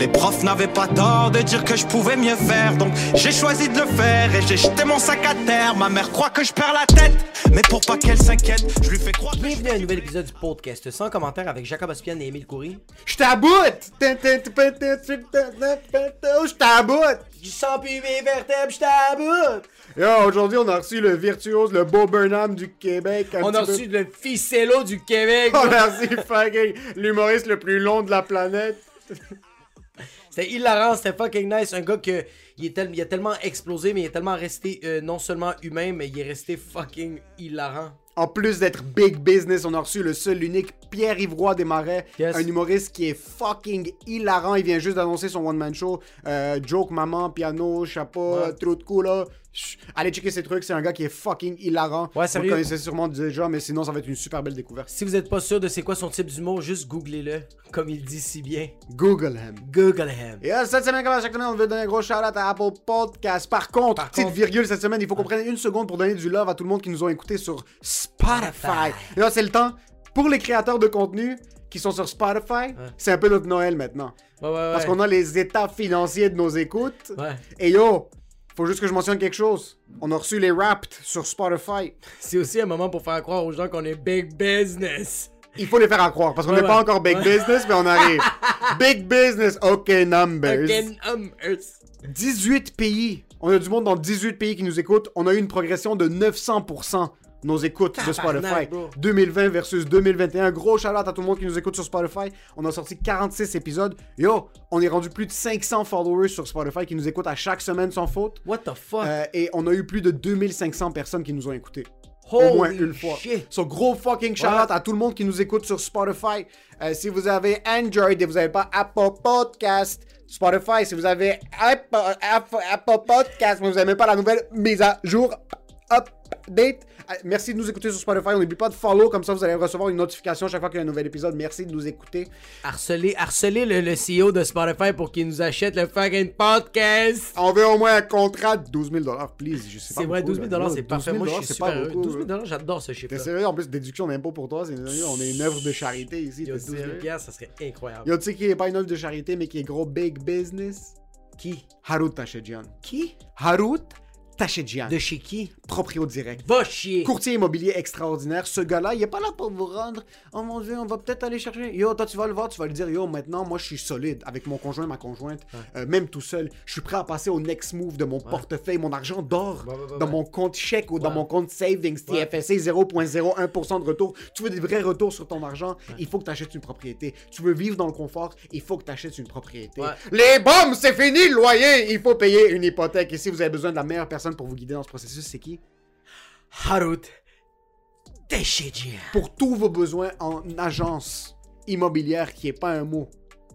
Les profs n'avaient pas tort de dire que je pouvais mieux faire, donc j'ai choisi de le faire et j'ai jeté mon sac à terre. Ma mère croit que je perds la tête, mais pour pas qu'elle s'inquiète, je lui fais croire. que je- Bienvenue à un nouvel épisode du podcast sans commentaire avec Jacob Ospian et Émile Coury. Je t'aboute! Je t'aboute! Du sang puis mes vertèbres, je t'aboute! Yo, aujourd'hui, on a reçu le virtuose, le beau Burnham du Québec. On a peu- reçu le ficello du Québec. On a reçu fucking l'humoriste le plus long de la planète. C'était hilarant, c'était fucking nice. Un gars que il, est tel- il a tellement explosé, mais il est tellement resté euh, non seulement humain, mais il est resté fucking hilarant. En plus d'être big business, on a reçu le seul, l'unique Pierre-Yves Roy des Marais. Yes. Un humoriste qui est fucking hilarant. Il vient juste d'annoncer son one-man show. Euh, joke, maman, piano, chapeau, Ouais. trou de cou, là. Allez checker ses trucs, c'est un gars qui est fucking hilarant. Ouais, Vous sérieux? le connaissez sûrement déjà, mais sinon, ça va être une super belle découverte. Si vous êtes pas sûr de c'est quoi son type d'humour, juste googlez-le, comme il dit si bien. Google him. Google him. Et euh, cette semaine, comme à chaque semaine, on veut donner un gros shout-out à Apple Podcast. Par contre, Par petite contre- virgule cette semaine, il faut qu'on prenne une seconde pour donner du love à tout le monde qui nous ont écoutés sur Spotify. Spotify. Et là, c'est le temps pour les créateurs de contenu qui sont sur Spotify. C'est un peu notre Noël maintenant. Ouais, ouais, ouais. Parce qu'on a les états financiers de nos écoutes. Ouais. Et yo, faut juste que je mentionne quelque chose. On a reçu les Wrapped sur Spotify. C'est aussi un moment pour faire croire aux gens qu'on est big business. Il faut les faire croire parce qu'on Ouais, n'est pas encore big Ouais. business, mais on arrive. big business, ok numbers. Again, numbers. 18 pays. On a du monde dans 18 pays qui nous écoutent. On a eu une progression de 900% nos écoutes de Spotify. bro. 2020 versus 2021. Gros shout à tout le monde qui nous écoute sur Spotify. On a sorti 46 épisodes. Yo, on est rendu plus de 500 followers sur Spotify qui nous écoutent à chaque semaine sans faute. What the fuck? Euh, et on a eu plus de 2500 personnes qui nous ont écoutés. Holy Au moins une fois. shit. So, gros fucking shout Ouais. à tout le monde qui nous écoute sur Spotify. Euh, si vous avez Android et vous n'avez pas Apple Podcast, Spotify, si vous avez Apple, Apple, Apple Podcast, mais vous n'avez pas la nouvelle mise à jour, update. Euh, Merci de nous écouter sur Spotify. On n'oublie pas de follow, comme ça vous allez recevoir une notification chaque fois qu'il y a un nouvel épisode. Merci de nous écouter. Harceler, harceler le, le CEO de Spotify pour qu'il nous achète le fucking podcast. On veut au moins un contrat de 12 000 please. Je sais pas C'est vrai, beaucoup, 12 000 là. c'est 12 parfait. 000 Moi, je suis c'est super pas heureux. beaucoup, 12 000 là. j'adore ce T'es chiffre-là. sérieux? En plus, déduction d'impôt pour toi, c'est on est une œuvre de charité ici. Yo, t'es 12 000 sérieux? piastres, ça serait incroyable. Yo, tu sais qui est pas une œuvre de charité, mais qui est gros big business? Qui? Harut Tachedjian. Qui? Harut Tachedjian. De chez qui? Proprio direct. Va chier. Courtier immobilier extraordinaire. Ce gars-là, il est pas là pour vous rendre. Oh mon dieu, on va peut-être aller chercher. Yo, toi, tu vas le voir, tu vas lui dire, yo, maintenant, moi, je suis solide avec mon conjoint, ma conjointe, euh, même tout seul. Je suis prêt à passer au next move de mon portefeuille. Mon argent dort Ouais, dans mon compte chèque ou dans mon compte savings. TFSC, 0.01% de retour. Tu veux des vrais retours sur ton argent, il faut que tu achètes une propriété. Tu veux vivre dans le confort, il faut que tu achètes une propriété. Les bombes, c'est fini le loyer, il faut payer une hypothèque. Et si vous avez besoin de la meilleure personne pour vous guider dans ce processus, c'est qui? Harut. Teshedjian. Pour tous vos besoins en agence immobilière, qui est pas un mot,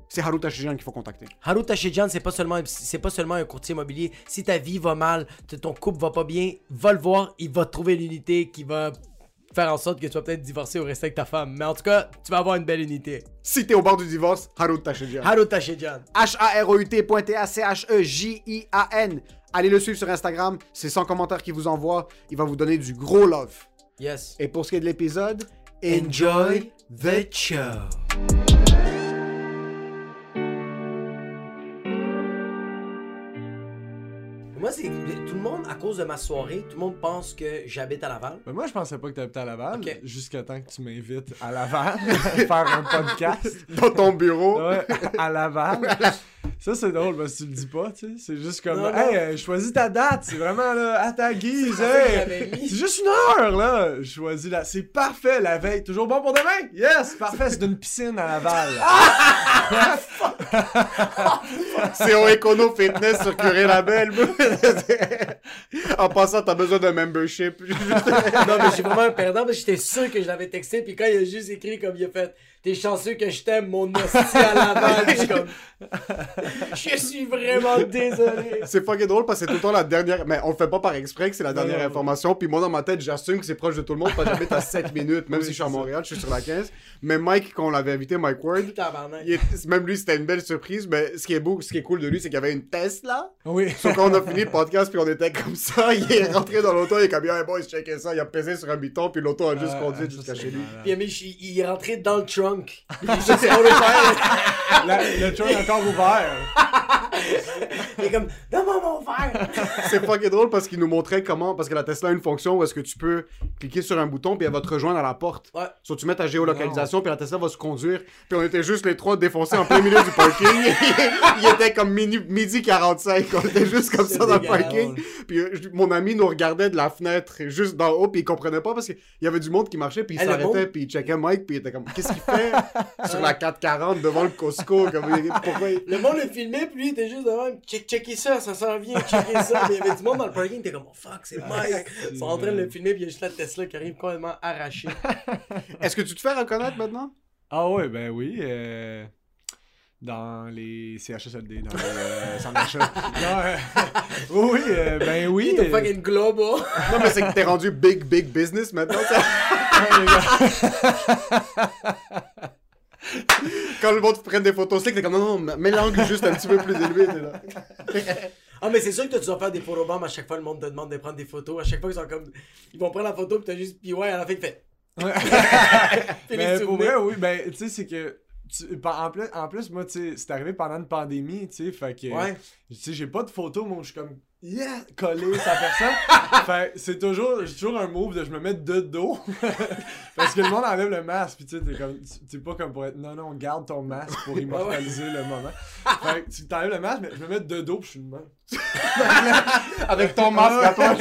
c'est Harut Tachidjian qu'il faut contacter. Harut Tashedjian, c'est pas seulement c'est pas seulement un courtier immobilier. Si ta vie va mal, ton couple va pas bien, va le voir, il va trouver une unité qui va faire en sorte que tu vas peut-être divorcer ou rester avec ta femme. Mais en tout cas, tu vas avoir une belle unité. Si t'es au bord du divorce, Harut Tachidjian. Harut Tashedjian. H-A-R-O-U-T.T-A-C-H-E-J-I-A-N. Allez le suivre sur Instagram, c'est sans commentaire qu'il vous envoie. Il va vous donner du gros love. Yes. Et pour ce qui est de l'épisode, Enjoy the show. Moi, c'est tout le monde, à cause de ma soirée, tout le monde pense que j'habite à Laval. Ben, moi, je pensais pas que t'habitais à Laval, jusqu'à temps que tu m'invites à Laval faire un podcast. dans ton bureau. Ouais, à Laval. Ça, c'est drôle parce que tu le dis pas, tu sais. C'est juste comme, Non, non. hey, euh, choisis ta date. C'est vraiment, là, à ta guise. Hey. C'est juste une heure, là. Choisis la. C'est parfait, la veille. Toujours bon pour demain? Yes, parfait. C'est d'une piscine à Laval. C'est au Econo Fitness sur Curé Label. en passant, t'as besoin d'un membership. non, mais j'ai vraiment un perdant parce que j'étais sûr que je l'avais texté. Puis quand il a juste écrit comme il a fait T'es chanceux que je t'aime, mon hostie à. Puis je comme Je suis vraiment désolé. c'est fucking drôle parce que c'est tout le temps la dernière. Mais on le fait pas par exprès que c'est la dernière non, non. information. Puis moi, dans ma tête, j'assume que c'est proche de tout le monde parce que j'habite à 7 minutes. Même Oui, si je suis à. Montréal, je suis sur la 15. Mais Mike, quand on l'avait invité, Mike Ward, Tabarnak. il est- même lui, c'était une belle surprise. Mais ce qui est beau, ce qui est cool de lui, c'est qu'il y avait une Tesla. Oui. Sauf quand on a fini le podcast, puis on était comme ça, il est rentré dans l'auto, il est comme, hey boy, checker ça, il a pesé sur un bouton, puis l'auto a juste Ah, conduit ça, jusqu'à chez lui. Puis il est rentré dans le trunk. Il est juste trunk est encore ouvert. Il est comme, donne-moi mon verre. C'est fucking drôle parce qu'il nous montrait comment, parce que la Tesla a une fonction où est-ce que tu peux cliquer sur un bouton, puis elle va te rejoindre à la porte. Ouais. Soit tu mets ta géolocalisation, puis la Tesla va se conduire. Puis on était juste les trois défoncés en plein milieu du parking. il était comme mini- midi 45. On était juste comme ça dans le parking. Puis euh, mon ami nous regardait de la fenêtre, juste d'en haut, puis il comprenait pas parce qu'il y avait du monde qui marchait, puis il le s'arrêtait, puis il checkait Mike, puis il était comme, qu'est-ce qu'il fait? Sur la 440 devant le Costco? Comme, pourquoi il- Le monde le filmait, puis lui, il était juste devant. Check, checker ça, ça s'en vient, checker ça. Mais il y avait du monde dans le parking, t'es comme, oh fuck, c'est Mike. Ils sont en train de le filmer, puis il y a juste la Tesla qui arrive complètement arrachée. Est-ce que tu te fais reconnaître maintenant? Ah ouais, ben oui. euh, Dans les CHSLD, dans les euh, centres d'achat. Non, euh, oui, euh, ben oui. Il est euh, fucking global. Non, mais c'est que t'es rendu big, big business maintenant. ça. Quand le monde prenne des photos slick, t'es comme non, non, mets l'angle juste un petit peu plus élevé. t'es là. Ah, mais c'est sûr que toi, tu dois faire des photobombs à chaque fois, le monde te demande de prendre des photos. À chaque fois, ils sont comme. Ils vont prendre la photo, puis t'as juste. Puis ouais, à la fin, il fait. Mais pour vrai, oui, ben, tu sais, c'est que. tu- en, plus, en plus, moi, tu sais, c'est arrivé pendant une pandémie, tu sais, fait que. Ouais. Tu sais, j'ai pas de photo, moi, je suis comme. Yeah! Collé sa personne. fait que c'est toujours. J'ai toujours un move de je me mets de dos. Parce que le monde enlève le masque, pis tu sais, t'es comme. T'es pas comme pour être. Non, non, garde ton masque pour immortaliser le moment. Fait que tu t'enlèves le masque, mais je me mets de dos, pis je suis de même. Avec ton masque à toi.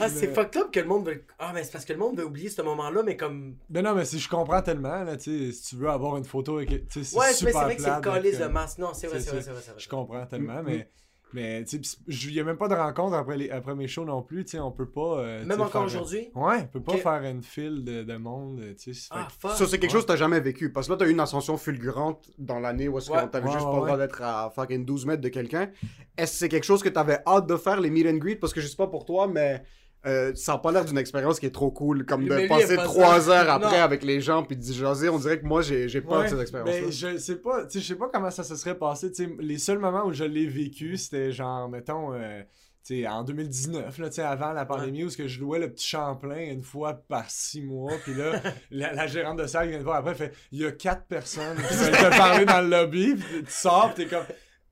Ah, c'est fucked up que le monde veut. Ah, mais c'est parce que le monde veut oublier ce moment-là, mais comme. Ben non, mais si je comprends tellement, là, tu sais, si tu veux avoir une photo avec. Ouais, mais c'est vrai que c'est le calice de euh, masse. Non, c'est vrai, c'est vrai, c'est vrai. Je comprends tellement, Mm, mais. Mais, tu sais, il n'y a même pas de rencontre après, les, après mes shows non plus, tu sais, on peut pas. euh, tu Même encore faire- aujourd'hui? Ouais, on peut pas faire une file de, de monde, tu sais. Ah, fait. Ça, c'est quelque chose que t'as jamais vécu. Parce que là, t'as eu une ascension fulgurante dans l'année où est-ce Ouais. Ouais, juste ouais, pas le droit d'être à fucking 12 mètres de quelqu'un. Est-ce que c'est quelque chose que t'avais hâte de faire, les meet and greet? Parce que je sais pas pour toi, mais euh, ça a pas l'air d'une expérience qui est trop cool. Comme Mais de passer trois heures après Non. avec les gens puis de jaser. On dirait que moi, j'ai peur Ouais, de cette expérience-là. je sais pas, tu sais, je sais pas comment ça se serait passé, tu les seuls moments où je l'ai vécu, c'était genre, mettons, euh, tu sais, en 2019, là, tu avant la pandémie, où ce que je louais le petit Champlain une fois par six mois, puis là, la, la gérante de salle vient de voir après, fait, il y a quatre personnes qui veulent te parler dans le lobby, puis tu sors, pis t'es comme,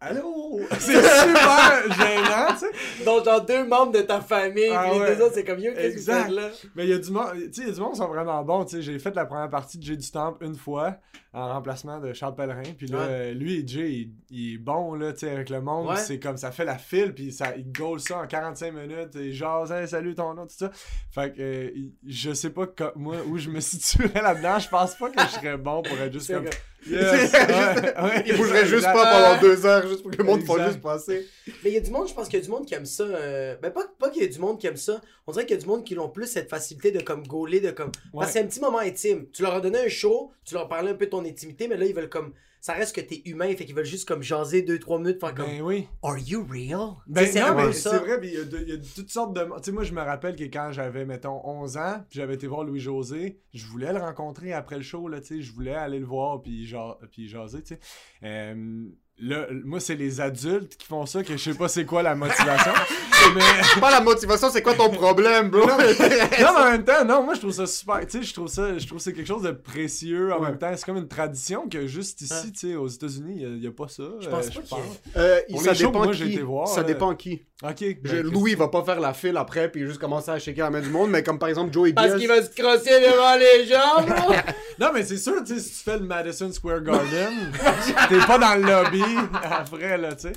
allô, c'est super gênant, tu sais. Donc, genre deux membres de ta famille, Ah puis les deux autres, c'est comme yo, qu'est-ce que là? Mais il y a du monde, tu sais, il y a du monde qui sont vraiment bons, tu sais, j'ai fait la première partie de Jay du Temple une fois, en remplacement de Charles Pellerin, puis là, Ouais. lui et Jay, il, il est bon, là, tu sais, avec le monde, Ouais. c'est comme, ça fait la file, puis ça, il goal ça en 45 minutes, et genre, hey, salut ton nom, tout ça. Fait que, euh, je sais pas, moi, où je me situerais là-dedans, je pense pas que je serais bon pour être juste comme- Yes, C'est ouais, ouais, Il bougerait juste pas pendant deux heures, juste pour que le monde fasse juste passer. Mais il y a du monde, je pense qu'il y a du monde qui aime ça. euh, Ben, pas, pas qu'il y a du monde qui aime ça. On dirait qu'il y a du monde qui ont plus cette facilité de comme gauler, de comme. Parce Ouais. que c'est un petit moment intime. Tu leur as donné un show, tu leur parlais un peu de ton intimité, mais là, ils veulent comme. Ça reste que t'es humain, fait qu'ils veulent juste comme jaser 2-3 minutes, faire comme. Ben oui. Are you real? Ben c'est non, mais ça. c'est vrai, il y, a y toutes sortes de... Tu sais, moi, je me rappelle que quand j'avais, mettons, 11 ans, j'avais été voir Louis-José, je voulais le rencontrer après le show, là, tu sais, je voulais aller le voir, puis, ja- puis jaser, tu sais. Euh, moi, c'est les adultes qui font ça, que je sais pas c'est quoi la motivation, mais... Pas la motivation, c'est quoi ton problème, bro? Non, mais, non, mais en même temps, non, moi je trouve ça super. Tu sais, je trouve ça, je trouve c'est quelque chose de précieux en Ouais. même temps. C'est comme une tradition que juste ici, Ouais. tu sais, aux États-unis, il n'y a, pas ça. Je pense euh, pas y ait- Euh, ça shows que dépend moi, qui. voir, ça dépend qui. Ok. Je- ben, Louis va pas faire la file après puis juste commencer à shaker la main du monde, mais comme par exemple Joey Parce Diaz. qu'il va se crosser devant les gens, bro! Non, mais c'est sûr, tu sais, si tu fais le Madison Square Garden, t'es pas dans le lobby après, là, tu sais.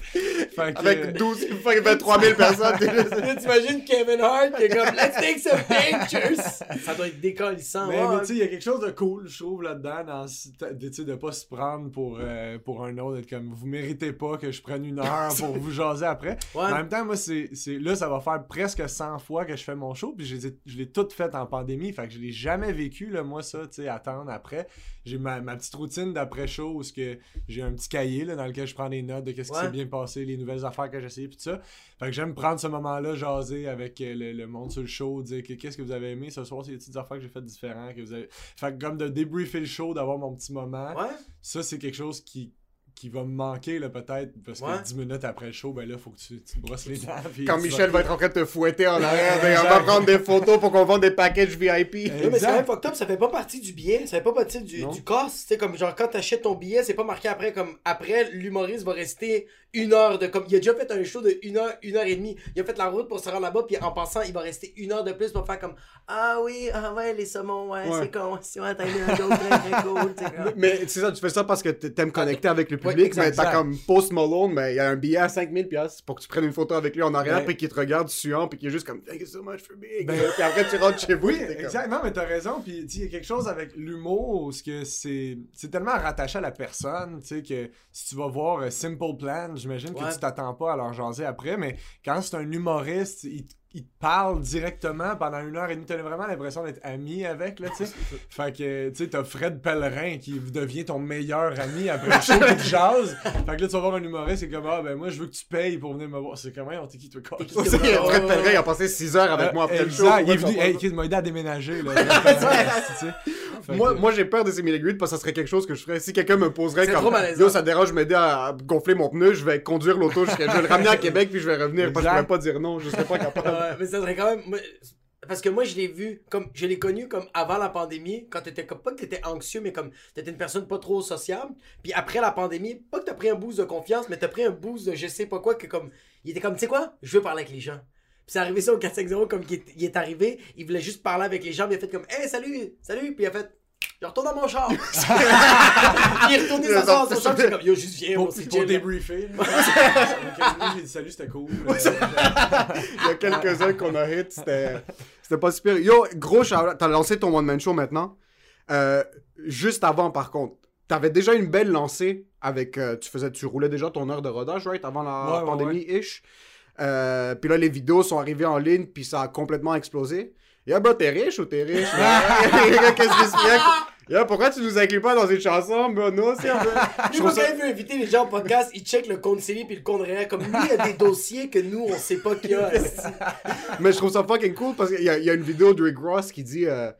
Fait que. Avec 12, fucking 23 000 personnes. t'es juste- Là, T'imagines Kevin Hart qui est comme Let's take some pictures! Ça doit être décollissant. Mais, mais tu sais, il y a quelque chose de cool, je trouve, là-dedans, dans, de, de pas se prendre pour, euh, pour un autre, d'être comme, vous méritez pas que je prenne une heure pour vous jaser après. Ouais. Mais en même temps, moi, c'est, c'est, là, ça va faire presque 100 fois que je fais mon show, puis je, l'ai tout fait en pandémie, fait que je l'ai jamais vécu, là, moi, ça, tu sais, attendre après. J'ai ma, ma petite routine d'après-show où ce que j'ai un petit cahier, là, dans lequel je prends des notes de qu'est-ce qui s'est bien passé, les nouvelles affaires que j'ai essayées, puis tout ça. Fait que j'aime prendre ce moment-là, jaser avec euh, le, le monde sur le show, dire que qu'est-ce que vous avez aimé ce soir, c'est des petites affaires que j'ai faites différentes, que vous avez... Fait que comme de débriefer le show, d'avoir mon petit moment, Ouais. ça, c'est quelque chose qui qui va me manquer, là, peut-être, parce Ouais. que 10 minutes après le show, ben là, faut que tu, tu te brosses les dents. puis Quand Michel va être en train de te fouetter en arrière, on va prendre des photos pour qu'on vende des packages VIP. Non, mais c'est même fucked up, ça fait pas partie du billet, ça fait pas partie du, Non. du cost. Tu sais, comme genre quand t'achètes ton billet, c'est pas marqué après, comme après, l'humoriste va rester une heure de. Comme il a déjà fait un show de une heure, une heure et demie. Il a fait la route pour se rendre là-bas, puis en passant, il va rester une heure de plus pour faire comme Ah oui, ah ouais, les saumons, ouais, Ouais. c'est con, si ouais, t'as eu un joke très très cool, tu sais, comme. Mais c'est ça, tu fais ça parce que t'aimes connecter avec le Ouais, public, exact, mais t'as comme Post Malone, mais il y a un billet à 5000 pièces pour que tu prennes une photo avec lui en arrière, Ouais. puis qu'il te regarde suant, puis qu'il est juste comme Thank you so much for being Ben-. Puis après tu rentres chez vous. Oui, puis t'es comme- exact. Non, mais t'as raison. Puis, il y a quelque chose avec l'humour, ce que c'est c'est tellement rattaché à la personne, tu sais, que si tu vas voir euh, Simple Plan, j'imagine que tu t'attends pas à leur jaser après, mais quand c'est un humoriste, il, te- il te parle directement pendant une heure et demie. T'as vraiment l'impression d'être ami avec, là, tu sais. fait que, tu sais, t'as Fred Pellerin qui devient ton meilleur ami après le show qui te jase. Fait que là, tu vas voir un humoriste, c'est comme, ah, ben moi, je veux que tu payes pour venir me voir. C'est comment, on t'es qui, toi, Ouais, Fred Pellerin, il a passé 6 heures avec moi après le show. exact. Il est venu, kid, m'a aidé à déménager, là. Moi, que- moi j'ai peur de ces milligrades parce que ça serait quelque chose que je ferais. Si quelqu'un me poserait comme. Yo, ça dérange, m'aider à gonfler mon pneu, je vais conduire l'auto. Je vais le ramener à Québec puis je vais revenir parce que je pourrais pas dire non, je serais pas capable. Ouais, mais ça serait quand même. Parce que moi, je l'ai vu, comme je l'ai connu comme avant la pandémie, quand t'étais comme pas que t'étais anxieux, mais comme t'étais une personne pas trop sociable. Puis après la pandémie, pas que t'as pris un boost de confiance, mais t'as pris un boost de je sais pas quoi, que comme. Il était comme, tu sais quoi, je veux parler avec les gens. Puis c'est arrivé ça au 450, comme est, il est arrivé, il voulait juste parler avec les gens, puis il a fait comme, hey, salut, salut, puis il a fait. Je retourne dans mon char. il est retourné s'asseoir dans son char, puis comme, yo, juste viens, on s'est pour débriefer. J'ai dit salut, c'était cool. Il y a quelques-uns qu'on a hit, c'était pas super. Yo, gros t'as lancé ton one-man show maintenant. Euh, juste avant, par contre, t'avais déjà une belle lancée avec. euh, tu faisais, tu roulais déjà ton heure de rodage, right, avant la Ouais, ouais, pandémie-ish? Euh, puis là, les vidéos sont arrivées en ligne, puis ça a complètement explosé. Yo, bro, t'es riche ou t'es riche? Qu'est-ce qui se pourquoi tu nous inclus pas dans une chanson, bro? Non, c'est un peu. Je Lui, trouve quand ça- il veut inviter les gens au podcast, il check le compte CELI puis le compte réel. Comme lui, il a des dossiers que nous, on sait pas qu'il y a. Mais je trouve ça fucking cool parce qu'il y, y a une vidéo de Rick Ross qui dit euh,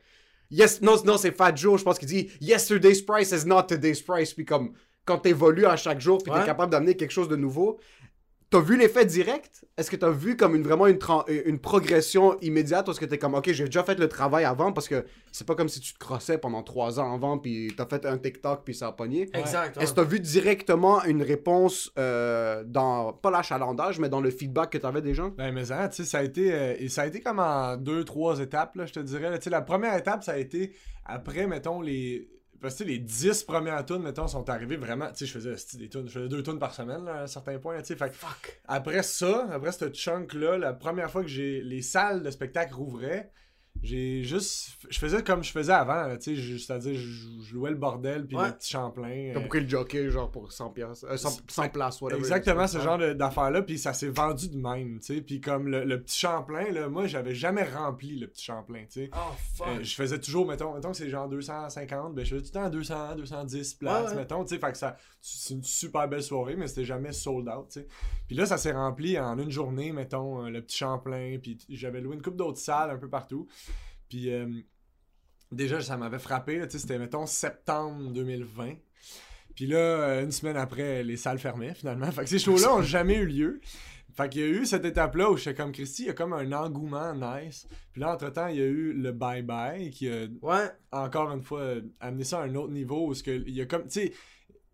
Yes, non, non, c'est Fat Joe, je pense qu'il dit Yesterday's price is not today's price. Puis comme quand t'évolues à chaque jour, puis Ouais. t'es capable d'amener quelque chose de nouveau, t'as vu l'effet direct? Est-ce que t'as vu comme une, vraiment une, tran- une progression immédiate ou est-ce que t'es comme Ok, j'ai déjà fait le travail avant parce que c'est pas comme si tu te crossais pendant trois ans avant, puis t'as fait un TikTok, puis ça a pogné? Exact. Est-ce que t'as vu directement une réponse euh, dans, pas l'achalandage, mais dans le feedback que t'avais des gens Ben, mais ça, tu sais, ça a été, euh, ça a été comme en deux, trois étapes, là, je te dirais. là. Tu sais, la première étape, ça a été après, mettons, les. Parce que les dix premières tunes, mettons, sont arrivées vraiment. Tu sais, je faisais des tunes, je faisais deux tunes par semaine, là, à un certain point, tu sais. Fait Fuck. après ça, après ce chunk-là, la première fois que j'ai les salles de spectacle rouvraient, j'ai juste. Je faisais comme je faisais avant, là, tu sais, c'est-à-dire, je, je louais le bordel, puis Ouais. le petit Champlain. T'as euh, pris le jockey, genre, pour 100 piastres. euh, 100, 100 places, whatever. Exactement ce genre de- d'affaires-là, puis ça s'est vendu de même, tu sais. Puis comme le, le petit Champlain, là, moi, j'avais jamais rempli le petit Champlain, tu sais. Oh, fuck. Euh, je faisais toujours, mettons, mettons que c'est genre 250, ben je faisais tout le temps 200, 210 places, Ouais, ouais. mettons, tu sais, fait que ça, c'est une super belle soirée, mais c'était jamais sold out, tu sais. Puis là, ça s'est rempli en une journée, mettons, euh, le petit Champlain, puis j'avais loué une coupe d'autres salles un peu partout. Puis euh, déjà, ça m'avait frappé, là, tu sais, c'était, mettons, septembre 2020. Puis là, euh, une semaine après, les salles fermaient, finalement. Fait que ces shows-là ont jamais eu lieu. Fait qu'il y a eu cette étape-là où j'étais comme Christy, il y a comme un engouement nice. Puis là, entre-temps, il y a eu le bye-bye qui a Ouais. encore une fois amené ça à un autre niveau où il y a comme tu sais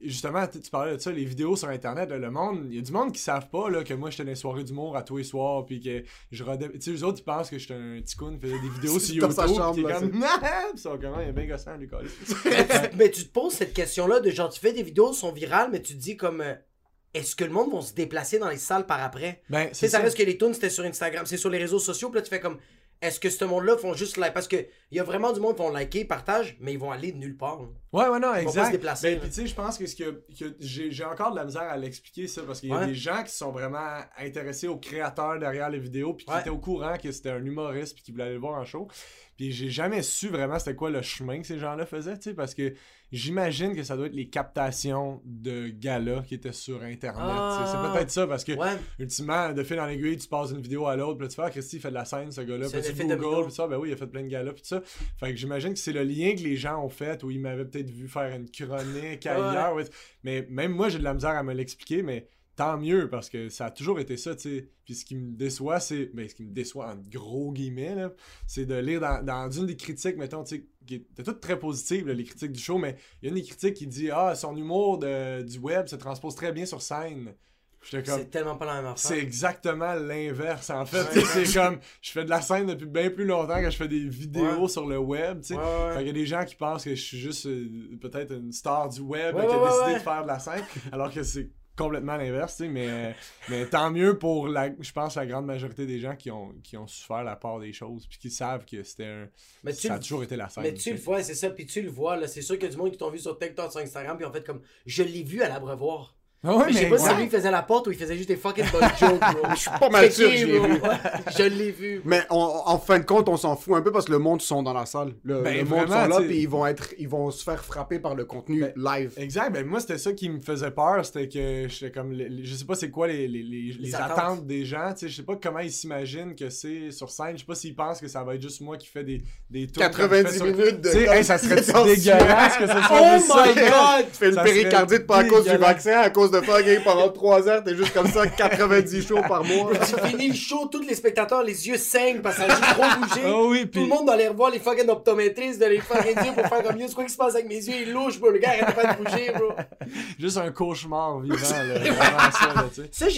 justement tu parlais de ça les vidéos sur internet là, le monde il y a du monde qui savent pas là que moi j'étais dans les soirées d'humour à tous les soirs puis que je rodais tu sais les autres ils pensent que j'étais un petit con qui faisait des vidéos sur Dans YouTube sa chambre, puis là, comme Puis ils sont comment il est bien gossant lui mais tu te poses cette question-là de genre, tu fais des vidéos, sont virales, mais tu te dis comme. euh, est-ce que le monde va se déplacer dans les salles par après? ben Tu sais, c'est ça reste que les tunes, c'était sur Instagram, c'est sur les réseaux sociaux, puis là, tu fais comme. Est-ce que ce monde-là font juste like? Parce que il y a vraiment du monde qui vont liker, partagent, mais ils vont aller de nulle part. là. Ouais, ouais, non, vont pas exact. se déplacer, Ben, puis tu sais, je pense que, ce que, que j'ai encore de la misère à l'expliquer ça parce qu'il y a Ouais. des gens qui sont vraiment intéressés aux créateurs derrière les vidéos puis qui Ouais. étaient au courant que c'était un humoriste puis qui voulaient aller le voir en show. Puis j'ai jamais su vraiment c'était quoi le chemin que ces gens-là faisaient, tu sais, parce que j'imagine que ça doit être les captations de galas qui étaient sur Internet. Ah. C'est peut-être ça parce que Ouais. ultimement, de fil en aiguille, tu passes d'une vidéo à l'autre, puis tu fais, ah, Christy, il fait de la scène, ce gars-là, puis tu Google, puis ça, ben oui, il a fait plein de galas, puis tout ça. Fait que j'imagine que c'est le lien que les gens ont fait, où ils m'avaient peut-être être vu faire une chronique ailleurs. ouais. Mais même moi, j'ai de la misère à me l'expliquer, mais tant mieux parce que ça a toujours été ça, tu sais. Puis ce qui me déçoit, c'est. Ben, ce qui me déçoit en gros guillemets, là, c'est de lire dans, dans une des critiques, mettons, tu sais, qui étaient toutes très positives, là, les critiques du show, mais il y a une des critiques qui dit Ah, son humour de- du web se transpose très bien sur scène. C'est tellement pas la même C'est affaire. exactement l'inverse, en fait. C'est comme, je fais de la scène depuis bien plus longtemps que je fais des vidéos Ouais. sur le web, tu sais. Ouais, qu'il y a des gens qui pensent que je suis juste euh, peut-être une star du web qui a décidé de faire de la scène, alors que c'est complètement l'inverse, tu sais. Mais, mais tant mieux pour, la, je pense, la grande majorité des gens qui ont, qui ont su faire la part des choses, puis qui savent que c'était un... Mais tu ça a le- toujours été la scène. Mais tu le vois, c'est ça, puis tu le vois, là, c'est sûr qu'il y a du monde qui t'ont vu sur TikTok, sur Instagram, puis en fait, comme, je l'ai vu à l'abreuvoir. Ah ouais, mais je sais mais pas si c'est ouais. lui qui faisait la porte ou il faisait juste des fucking bonnes jokes, bro. Je suis pas mal sûr que je l'ai vu. Je l'ai vu. Mais on- en fin de compte, on s'en fout un peu parce que le monde sont dans la salle. Le, Ben, le monde vraiment, sont là, sais. puis ils vont être, ils vont se faire frapper par le contenu Ben, live. Exact, ben moi c'était ça qui me faisait peur, c'était que j'étais comme les- les- je sais pas c'est quoi les, les, les, les attentes. attentes. des gens, tu sais, je sais pas comment ils s'imaginent que c'est sur scène, je sais pas s'ils pensent que ça va être juste moi qui fais des des tours comme je 90 fais sur- minutes de. Sais, hey, ça serait dégueulasse que ce soit Oh my god! Tu fais une Ça péricardite pas à cause du vaccin, à cause de fucking pendant 3 heures, t'es juste comme ça, 90 shows par mois. Tu finis le show, tous les spectateurs, les yeux saignent parce que ça a juste trop bougé. Ah oui, Tout puis le monde doit aller revoir les fucking optométristes, de les fucking yeux pour faire comme yo, c'est quoi qui se passe avec mes yeux? Il louche, bro. Le gars arrête pas de bouger, bro. juste un cauchemar vivant là, vraiment ça là, tu sais. Ça,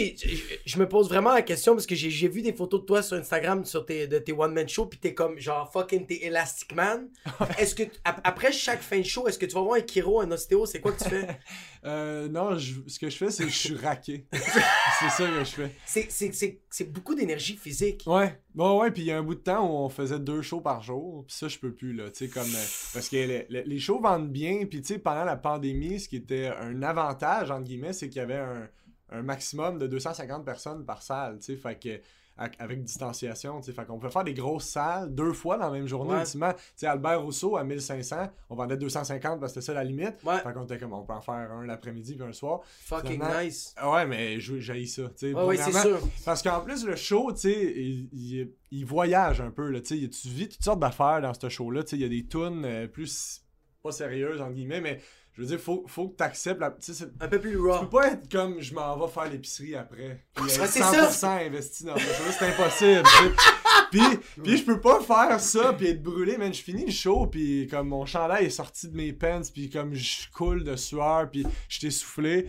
je me pose vraiment la question parce que j'ai, j'ai vu des photos de toi sur Instagram sur tes, de tes one-man shows, pis t'es comme genre fucking t'es Elastic Man. est-ce que, après chaque fin de show, est-ce que tu vas voir un chiro, un ostéo? C'est quoi que tu fais? Euh, non, je- ce que je fais c'est que je suis raqué. c'est ça que je fais. C'est, beaucoup d'énergie physique. Ouais, bon, ouais, puis il y a un bout de temps où on faisait deux shows par jour, puis ça, je peux plus, là, tu sais, comme... euh, parce que les shows vendent bien, puis tu sais, pendant la pandémie, ce qui était un avantage, entre guillemets, c'est qu'il y avait un, un maximum de 250 personnes par salle, tu sais, fait que... Avec distanciation, tu sais, fait qu'on peut faire des grosses salles deux fois dans la même journée, Ouais. ultimement. Albert Rousseau, à 1500, on vendait 250 parce que c'était ça la limite. Ouais. Fait qu'on était comme, on peut en faire un l'après-midi puis un soir. Fucking Finalement- nice. Ouais, mais j'haïs ça. Ouais, c'est sûr. parce qu'en plus, le show, tu sais, il, il- il voyage un peu, là, tu sais. Tu vis toutes sortes d'affaires dans ce show-là. Il y a des tunes euh, plus, pas sérieuses, entre guillemets, mais je veux dire, faut, faut que t'acceptes la... Tu sais, c'est- Un peu plus tu raw. peux pas être comme je m'en vais faire l'épicerie après. Puis être Ouais, c'est 100% investi dans show c'est impossible. tu puis, puis je peux pas faire ça puis être brûlé, man. Je finis le show puis comme mon chandail est sorti de mes pants puis comme je coule de sueur puis je t'ai soufflé.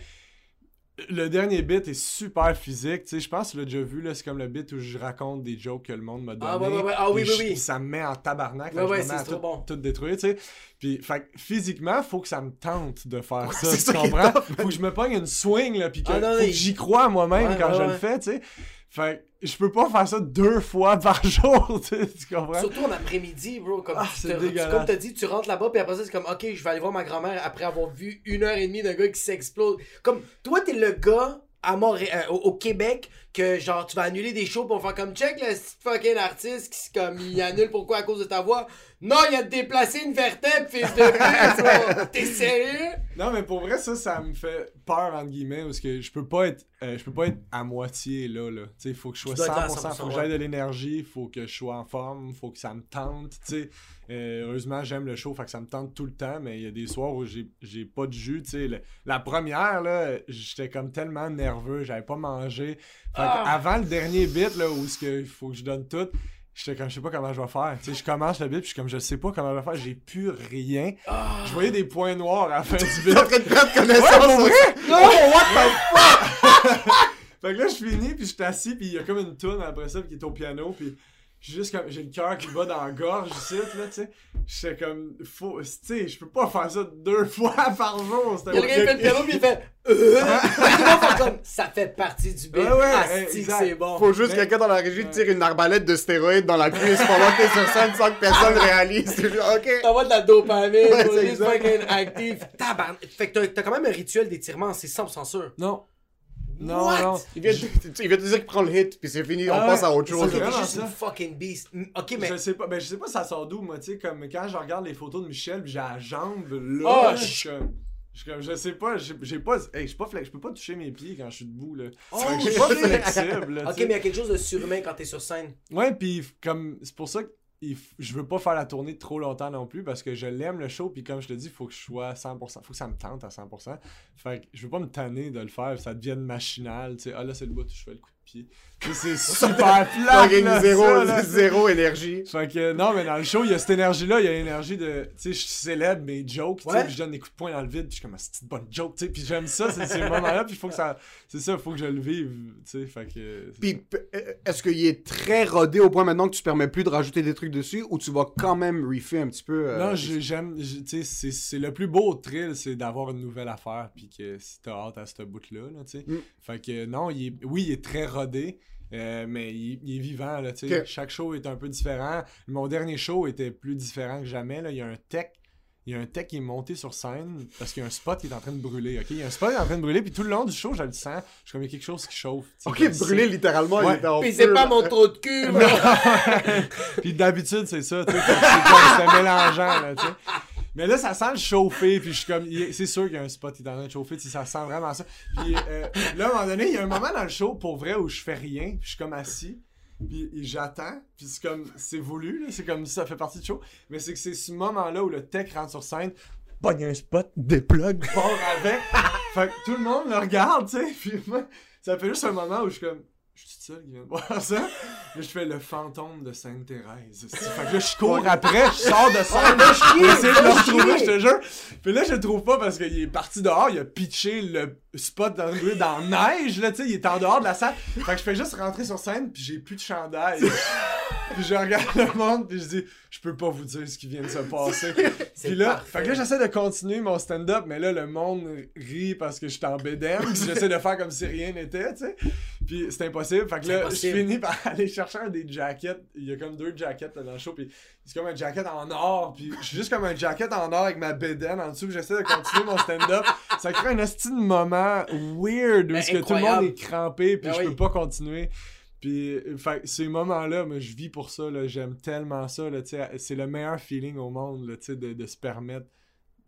Le dernier bit est super physique, tu sais, je pense que tu l'as déjà vu, là, c'est comme le bit où je raconte des jokes que le monde m'a donné. Ah, ouais, ouais, ouais. Ah, oui, Puis oui, je- oui. Ça me met en tabarnak, Ouais, ouais, c'est trop tout, bon. tout détruire, tu sais. Puis, fait que physiquement, faut que ça me tente de faire ça, tu ça comprends? tough, Faut que je me pogne une swing, là, puis que, Ah, non, faut mais- que j'y crois moi-même quand je le fais, tu sais. Fait que je peux pas faire ça deux fois par jour, tu comprends? Surtout en après-midi, bro. Comme, Ah, tu te- comme t'as dit, tu rentres là-bas, puis après ça, c'est comme, ok, je vais aller voir ma grand-mère après avoir vu une heure et demie d'un gars qui s'explose. Comme, toi, t'es le gars à Montréal, euh, au, au Québec, que genre, tu vas annuler des shows pour faire comme, check le fucking artiste qui, comme, il annule pourquoi à cause de ta voix. Non, il a déplacé une vertèbre, fils de pute. T'es sérieux? Non, mais pour vrai, ça, ça me fait peur, entre guillemets, parce que je peux pas être, euh, je peux pas être à moitié là, là. Tu sais, il faut que je sois Tu dois être là à 100%, faut que 100%, j'aille de l'énergie, faut que je sois en forme, faut que ça me tente, tu sais. Euh, heureusement, j'aime le show, fait que ça me tente tout le temps, mais il y a des soirs où j'ai pas de jus, tu sais. Le- La première, là, j'étais comme tellement nerveux, j'avais pas mangé. Fait Ah! avant le dernier bit, là, où il faut que je donne tout, J'étais comme, je sais pas comment je vais faire. Tu sais, je commence le bit, puis je suis comme, je sais pas comment je vais faire, j'ai plus rien. Je voyais des points noirs à la fin du bit. T'es en train de Ouais, connaissance. pour vrai? Oh, what the Fait que là, je finis, puis je suis assis, puis il y a comme une toune après ça, qui est au piano, puis j'ai juste comme, j'ai le cœur qui bat dans la gorge ici, là, tu sais. J'étais comme, faut, tu sais, je peux pas faire ça deux fois par jour. c'était qui fait le piano, puis il fait, euh, comme, ça fait partie du bit. Ouais, exact. c'est bon. Faut juste Mais- quelqu'un dans la régie tire une arbalète de stéroïdes dans la cuisse pendant que t'es sur scène sans que personne réalise. Ok. T'envoies de la dopamine, Ouais, fucking actif. Tabarn... Fait que t'as- t'as quand même un rituel d'étirement, c'est 100% sûr. Non. Non, What? non. Il vient, te, il vient te dire qu'il prend le hit, puis c'est fini, on Ah passe ouais, à autre c'est chose. T'es juste une fucking beast. Mm, Ok, mais. Je sais pas, ben je sais pas ça sort d'où, moi, tu sais, comme quand je regarde les photos de Michel, puis j'ai la jambe là, Oh, je je je sais pas, j'ai pas, hey, je pas flex, je peux pas toucher mes pieds quand je suis debout, là. Oh, je suis pas flexible, là, Ok, mais il y a quelque chose de surhumain quand t'es sur scène. Ouais, puis comme c'est pour ça que je veux pas faire la tournée trop longtemps non plus parce que je l'aime le show puis comme je te dis, faut que je sois à 100%, faut que ça me tente à 100%. Fait que je veux pas me tanner de le faire, ça devienne machinal, tu sais, ah là c'est le bout où je fais le coup de pied. C'est super plat. Fucking zéro, zéro énergie. Fait que non, mais dans le show, il y a cette énergie-là, il y a l'énergie de. Tu sais, je célèbre mes jokes, tu sais, Ouais. puis je donne des coups de poing dans le vide, puis je suis comme, c'est une bonne joke, tu sais, puis j'aime ça, c'est ces moments-là, puis il faut que ça. C'est ça, il faut que je le vive, tu sais, fait que. Puis, euh, est-ce qu'il est très rodé au point maintenant que tu te permets plus de rajouter des trucs dessus ou tu vas quand même refaire un petit peu euh, Non, j'ai- j'aime. j'ai- Tu sais, c'est- c'est le plus beau thrill, c'est d'avoir une nouvelle affaire, puis que si t'as hâte à ce bout-là, là, tu sais. Mm. Fait que non, il est- oui, il est très rodé. Euh, mais il, il est vivant, là, tu sais. Ok. Chaque show est un peu différent. Mon dernier show était plus différent que jamais, là. Il y a un tech. Il y a un tech qui est monté sur scène parce qu'il y a un spot qui est en train de brûler, ok? Il y a un spot qui est en train de brûler, puis tout le long du show, je le sens. Je suis comme, il y a quelque chose qui chauffe. Ok, brûlé littéralement, il Ouais. feu, c'est pas mon trou de cul, puis d'habitude, c'est ça, tu sais. C'est comme- c'est mélangeant, là, tu sais. Mais là, ça sent le chauffer, puis je suis comme, c'est sûr qu'il y a un spot qui est en train de chauffer, ça sent vraiment ça. Puis euh, là, à un moment donné, il y a un moment dans le show, pour vrai, où je fais rien, puis je suis comme assis, puis j'attends, puis c'est comme, c'est voulu, là, c'est comme ça, fait partie du show. Mais c'est que c'est ce moment-là où le tech rentre sur scène, pogne un spot, déplug, part avec. fait que tout le monde le regarde, tu sais, puis moi, ça fait juste un moment où je suis comme, je suis tout seul qui vient de voir ça. Là, je fais le fantôme de Sainte-Thérèse. Fait que là, je cours après, je sors de scène, pour essayer de le retrouver, je te jure. Puis là, je le trouve pas parce qu'il est parti dehors, il a pitché le spot dans, dans la neige, là, tu sais, il est en dehors de la salle. Fait que je fais juste rentrer sur scène, puis j'ai plus de chandail. Puis je regarde le monde, puis je dis, je peux pas vous dire ce qui vient de se passer. Puis là, parfait. fait que là, j'essaie de continuer mon stand-up, mais là, le monde rit parce que je suis en BDM. puis j'essaie de faire comme si rien n'était, tu sais. Puis c'est impossible. Fait que là, je finis par aller chercher un des jackets. Il y a comme deux jackets dans le show. Puis c'est comme un jacket en or. Puis je suis juste comme un jacket en or avec ma BDM en dessous. puis J'essaie de continuer mon stand-up. Ça crée un esti de moment weird où Ben, que tout le monde est crampé. Puis Ben je oui. peux pas continuer. Puis, euh, fait, ces moments-là, moi, je vis pour ça, là, j'aime tellement ça, là, tu sais, c'est le meilleur feeling au monde, là, tu sais, de, de se permettre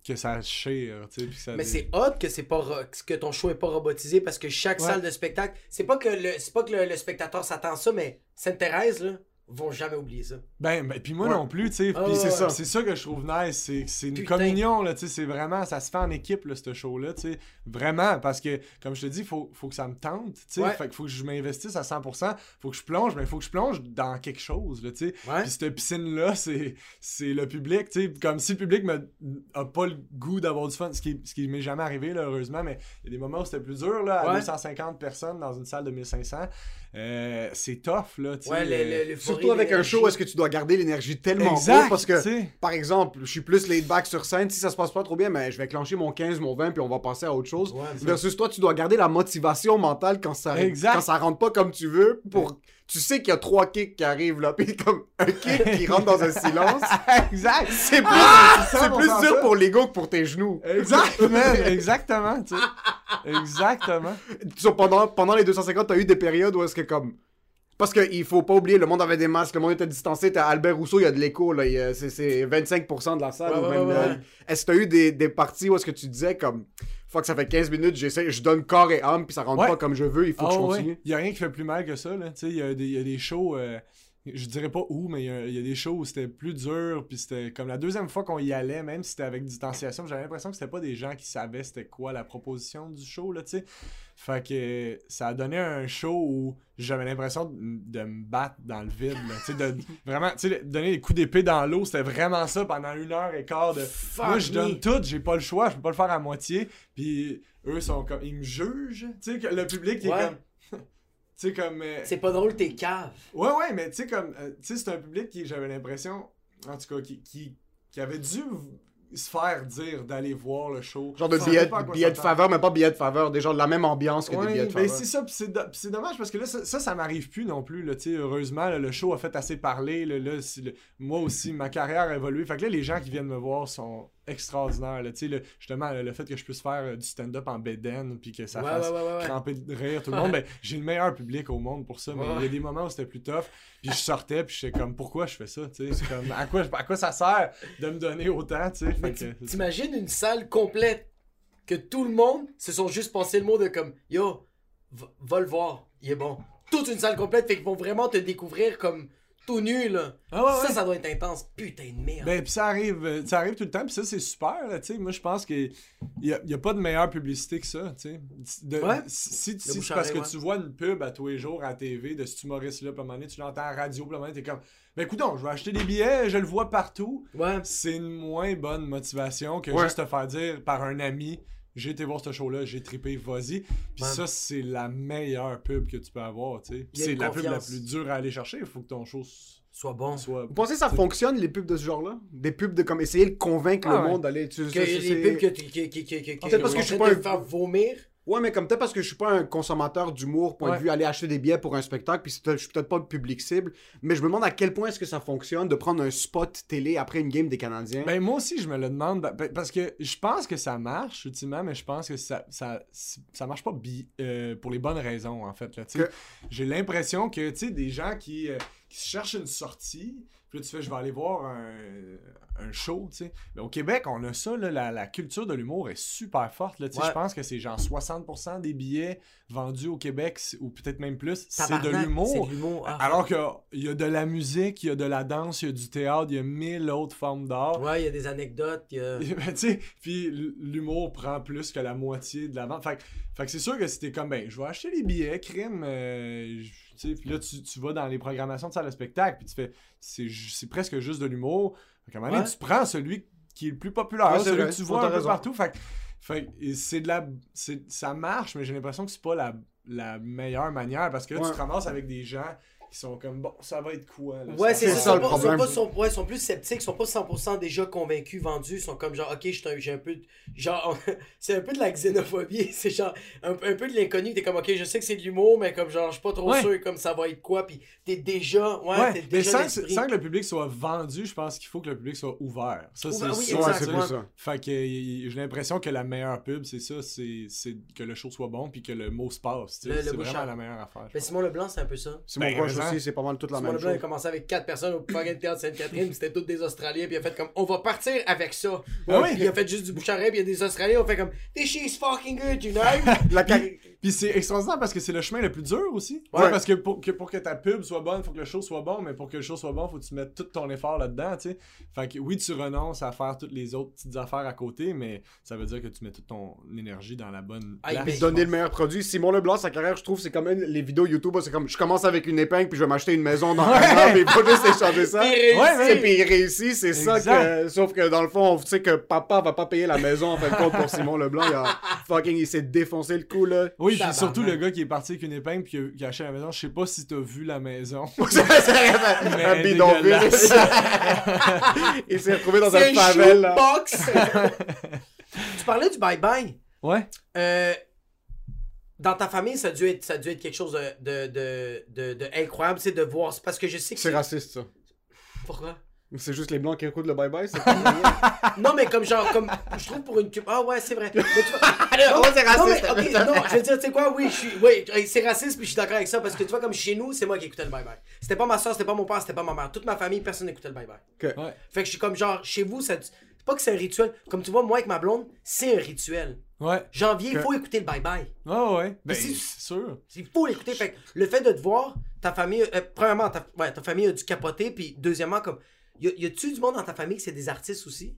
que ça chire, tu sais. Mais c'est hot que c'est pas ro- que ton show est pas robotisé parce que chaque Ouais. salle de spectacle, c'est pas que le c'est pas que le, le spectateur s'attend à ça mais Sainte-Thérèse là vont jamais oublier ça. Ben, ben puis moi Ouais. non plus, tu sais, Ah, puis ouais, c'est ça, c'est ça que je trouve nice, c'est c'est une Putain. communion, là, tu sais, c'est vraiment, ça se fait en équipe, là, ce show-là, tu sais, vraiment, parce que, comme je te dis, faut, faut que ça me tente, tu sais, Ouais. fait qu'il faut que je m'investisse à 100%, faut que je plonge, mais il faut que je plonge dans quelque chose, là, tu sais, Ouais. Puis cette piscine-là, c'est, c'est le public, tu sais. Comme si le public me, a pas le goût d'avoir du fun, ce qui, ce qui m'est jamais arrivé, là, heureusement, mais il y a des moments où c'était plus dur, là, à Ouais. 250 personnes dans une salle de 1500. Euh, c'est tough, là, tu sais. Ouais, le- euh, le- Surtout avec un show, est-ce que tu dois garder l'énergie tellement Exact, haute parce que, par exemple, je suis plus laid back sur scène, si ça se passe pas trop bien, mais je vais clencher mon 15, mon 20, puis on va passer à autre chose. Ouais. Versus toi, tu dois garder la motivation mentale quand ça, Exact. quand ça rentre pas comme tu veux. Pour, tu sais qu'il y a trois kicks qui arrivent là, puis comme un kick qui rentre dans un silence, exact! c'est plus, c'est plus 100% dur ça. pour l'ego que pour tes genoux. Exact! Exactement, tu sais. Exactement. Pendant, pendant les 250, t'as eu des périodes où est-ce que comme. Parce qu'il faut pas oublier, le monde avait des masques, le monde était distancé. T'as Albert Rousseau, il y a de l'écho, là. C'est c'est 25% de la salle. Ouais, ou ouais, même, ouais, euh. Est-ce que t'as eu des, des parties où est-ce que tu disais comme. Fuck, ça fait 15 minutes, j'essaie, je donne corps et âme, puis ça rentre pas comme je veux, il faut que je Ah continue? Il y a rien qui fait plus mal que ça, là. Tu sais, il y, a des- il y a des shows, euh, je dirais pas où, mais il y a, il y a des shows où c'était plus dur, puis c'était comme la deuxième fois qu'on y allait, même si c'était avec distanciation, j'avais l'impression que c'était pas des gens qui savaient c'était quoi la proposition du show, là, tu sais. Fait que ça a donné un show où j'avais l'impression de, me battre dans le vide, là. Tu sais, de vraiment, tu sais, donner des coups d'épée dans l'eau, c'était vraiment ça pendant une heure et quart de. Moi, je donne tout, j'ai pas le choix, je peux pas le faire à moitié. Puis eux sont comme. Ils me jugent. Tu sais, le public est comme. Tu sais, comme. euh, C'est pas drôle t'es cave. Ouais, ouais, mais tu sais, comme. euh, tu sais, c'est un public qui, j'avais l'impression, en tout cas, qui, qui, qui avait dû se faire dire d'aller voir le show. Genre de billet, de faveur, mais pas billet de faveur, déjà de la même ambiance que Ouais, des billets de ben faveur. c'est ça, pis c'est, do- dommage parce que là, ça, ça, ça m'arrive plus non plus. Là, tu sais, heureusement, là, le show a fait assez parler. Là, là, c'est le- moi aussi, ma carrière a évolué. Fait que là, les gens qui viennent me voir sont extraordinaires. Là, tu sais, le- justement, le, le fait que je puisse faire euh, du stand-up en bédaine puis que ça Ouais, fasse ouais, cramper de rire tout le monde, ben, j'ai le meilleur public au monde pour ça. Mais il y a des moments où c'était plus tough. Puis je sortais, puis j'étais comme, pourquoi je fais ça? Tu sais, c'est comme, à quoi, à quoi ça sert de me donner autant? T'imagines une salle complète que tout le monde se sont juste pensé le mot de comme yo va, va le voir, il est bon. Toute une salle complète fait qu'ils vont vraiment te découvrir comme tout nu, là. Ah ouais, Ça, ouais. ça doit être intense. Putain de merde. Ben, puis ça arrive, euh, ça arrive tout le temps, puis ça, c'est super, là, tu sais. Moi, je pense qu'il n'y a, y a pas de meilleure publicité que ça, tu sais. Ouais. Si, si, parce que ouais. tu vois une pub à tous les jours à la TV de cet humoriste-là, puis à un moment donné, tu l'entends à la radio, puis à un moment donné, t'es comme, ben, écoute je vais acheter des billets, je le vois partout. Ouais. C'est une moins bonne motivation que Ouais. juste te faire dire par un ami. J'ai été voir ce show-là, j'ai trippé, vas-y. Puis Ouais. ça, c'est la meilleure pub que tu peux avoir, tu sais. C'est la pub la plus dure à aller chercher. Il faut que ton show s- Sois bon. soit. Vous pensez que ça fonctionne, les pubs de ce genre-là? Des pubs de comme essayer de convaincre Ah le ouais. monde d'aller. Tu, Que c'est- les c'est- pubs que tu. que- que- que- que- Peut-être parce que je suis pas un- faire vomir? Ouais, mais comme peut-être parce que je suis pas un consommateur d'humour, point Ouais. de vue, aller acheter des billets pour un spectacle, puis je suis peut-être pas le public cible, mais je me demande à quel point est-ce que ça fonctionne de prendre un spot télé après une game des Canadiens. Ben, moi aussi, je me le demande. ben, ben, Parce que je pense que ça marche, ultimement, mais je pense que ça, ça, ça marche pas bi- euh, pour les bonnes raisons, en fait. là. Que- J'ai l'impression que, tu sais, des gens qui, euh, qui cherchent une sortie, puis là, tu fais, je vais aller voir un, un show, tu sais. Mais au Québec, on a ça, là, la, la culture de l'humour est super forte. là, tu sais. Ouais. Je pense que c'est genre 60% des billets vendus au Québec, ou peut-être même plus, c'est de l'humour. Ah. Alors qu'il y a de la musique, il y a de la danse, il y a du théâtre, il y a mille autres formes d'art. Ouais, il y a des anecdotes. y a- Ben, tu sais, puis l'humour prend plus que la moitié de la vente. Fait, que- fait que c'est sûr que c'était comme, ben, je vais acheter les billets, crime, euh, je- puis là, tu, tu vas dans les programmations de salle de spectacle, puis tu fais, c'est presque juste de l'humour. Qu'à un moment donné, Ouais. tu prends celui qui est le plus populaire, Ouais, celui que tu vois un peu partout. Fait, fait c'est de la, c'est- ça marche, mais j'ai l'impression que c'est pas la, la meilleure manière, parce que là, tu te ramasses avec des gens qui sont comme, bon, ça va être quoi, là, Ouais, c'est ça, ça. le Ils pas- problème. sont, pas- sont- ouais, sont plus sceptiques, ils sont pas 100% déjà convaincus, vendus. Ils sont comme genre, ok, suis un- j'ai un peu. de- Genre, c'est un peu de la xénophobie. C'est genre, un, un peu de l'inconnu. T'es comme, ok, je sais que c'est de l'humour, mais comme genre, je suis pas trop Ouais. sûr comme ça va être quoi. Puis t'es déjà. Ouais, Ouais, t'es mais déjà. sans, l'esprit. sans que le public soit vendu, je pense qu'il faut que le public soit ouvert. Ça, c'est Ouvert, oui, ouais, ça. Fait que j'ai l'impression que la meilleure pub, c'est ça, c'est c'est que le show soit bon puis que le mot se passe. C'est vraiment la meilleure affaire. Mais Simon Leblanc, c'est un peu ça. C'est Ben, mon. Aussi, c'est pas mal toute la Simon même Leblanc, il a chose. commencé avec 4 personnes au fucking théâtre Sainte-Catherine, c'était toutes des Australiens, puis il a fait comme, on va partir avec ça. Ah oui. Il a fait juste du oreille, puis il y a des Australiens, on fait comme, this shit is fucking good, you know? La car- Puis c'est extraordinaire parce que c'est le chemin le plus dur aussi. Ouais. Ouais, parce que pour, que pour que ta pub soit bonne, faut que le show soit bon, mais pour que le show soit bon, faut que tu mettes tout ton effort là-dedans, tu sais. Fait que oui, tu renonces à faire toutes les autres petites affaires à côté, mais ça veut dire que tu mets toute ton énergie dans la bonne Ah, place. il donner le meilleur produit. Simon Leblanc, sa carrière, je trouve, c'est comme les vidéos YouTube. C'est comme je commence avec une épingle, puis je vais m'acheter une maison dans un an, puis il faut juste échanger ça. Puis il réussit. Ouais, ouais. Et puis il réussit, c'est ça que. Sauf que dans le fond, on sait que papa va pas payer la maison en fin de compte pour Simon Leblanc. Il a fucking, il s'est défoncé le coup là. Oui, puis surtout le gars qui est parti avec une épingle puis qui a, acheté la maison, je sais pas si t'as vu la maison. C'est un Mais un bidonville. il s'est retrouvé dans un là. shoebox! tu parlais du bye-bye. Ouais. Euh, dans ta famille, ça a dû être, ça a dû être quelque chose de, de, de, de, de incroyable, c'est de voir. c'est Parce que je sais que C'est raciste ça. Pourquoi? C'est juste les blancs qui écoutent le bye bye. C'est Non, mais comme genre, comme. Je trouve pour une. Ah ouais, c'est vrai. Mais tu vois- Oh, c'est Non, mais, raciste. ok, non, je veux dire, tu sais quoi, oui, je suis. Oui, c'est raciste, puis je suis d'accord avec ça, parce que tu vois, comme chez nous, c'est moi qui écoutais le bye-bye. C'était pas ma soeur, c'était pas mon père, c'était pas ma mère. Toute ma famille, personne n'écoutait le bye-bye. Ouais. Fait que je suis comme genre, chez vous, ça. C'est pas que c'est un rituel. Comme tu vois, moi avec ma blonde, c'est un rituel. Ouais. Janvier, il Que- faut écouter le bye-bye. Ouais, ouais. Ben, c'est sûr. Il faut l'écouter. Fait que le fait de te voir, ta famille. euh, premièrement, ta, ouais, ta famille a dû capoter, puis deuxièmement, comme. Y, a-tu du monde dans ta famille que c'est des artistes aussi?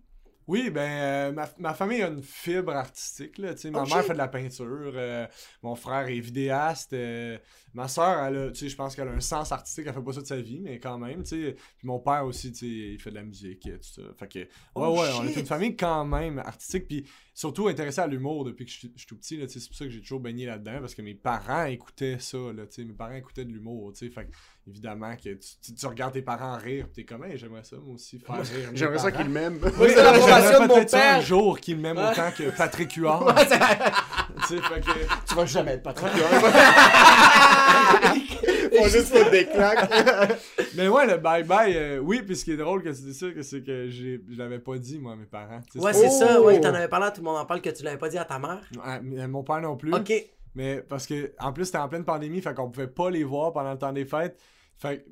Oui, ben, euh, ma, ma famille a une fibre artistique, là, tu sais. Ma mère fait de la peinture, euh, mon frère est vidéaste, euh, ma soeur, elle a, tu sais, je pense qu'elle a un sens artistique, elle fait pas ça de sa vie, mais quand même, tu sais. Puis mon père aussi, il fait de la musique, et tout ça. Fait que, ouais, Oh, ouais, on est une famille quand même artistique, puis surtout intéressée à l'humour depuis que je suis tout petit, là, tu sais. C'est pour ça que j'ai toujours baigné là-dedans, parce que mes parents écoutaient ça, là, tu sais. Mes parents écoutaient de l'humour, tu sais. Fait que, évidemment, que tu, tu- tu regardes tes parents rire, t'es comme, Hey, j'aimerais ça, moi aussi, faire rire. J'aimerais ça parents. qu'il m'aime. Oui, C'est l'approbation j'aimerais de mon père. un jour qu'il m'aime autant que Patrick Huard. tu sais, fait que... Tu vas jamais être Patrick Faut juste foutre des claques. Mais ouais, le bye-bye, euh, oui, puis ce qui est drôle que tu dis ça, que c'est que j'ai- je l'avais pas dit, moi, à mes parents. Tu sais, Ouais, c'est- c'est ça. Ouais, Oh! t'en avais parlé, tout le monde en parle que tu l'avais pas dit à ta mère. Mon père non plus. Ok. Mais parce que, en plus, c'était en pleine pandémie, fait qu'on pouvait pas les voir pendant le temps des fêtes. Fait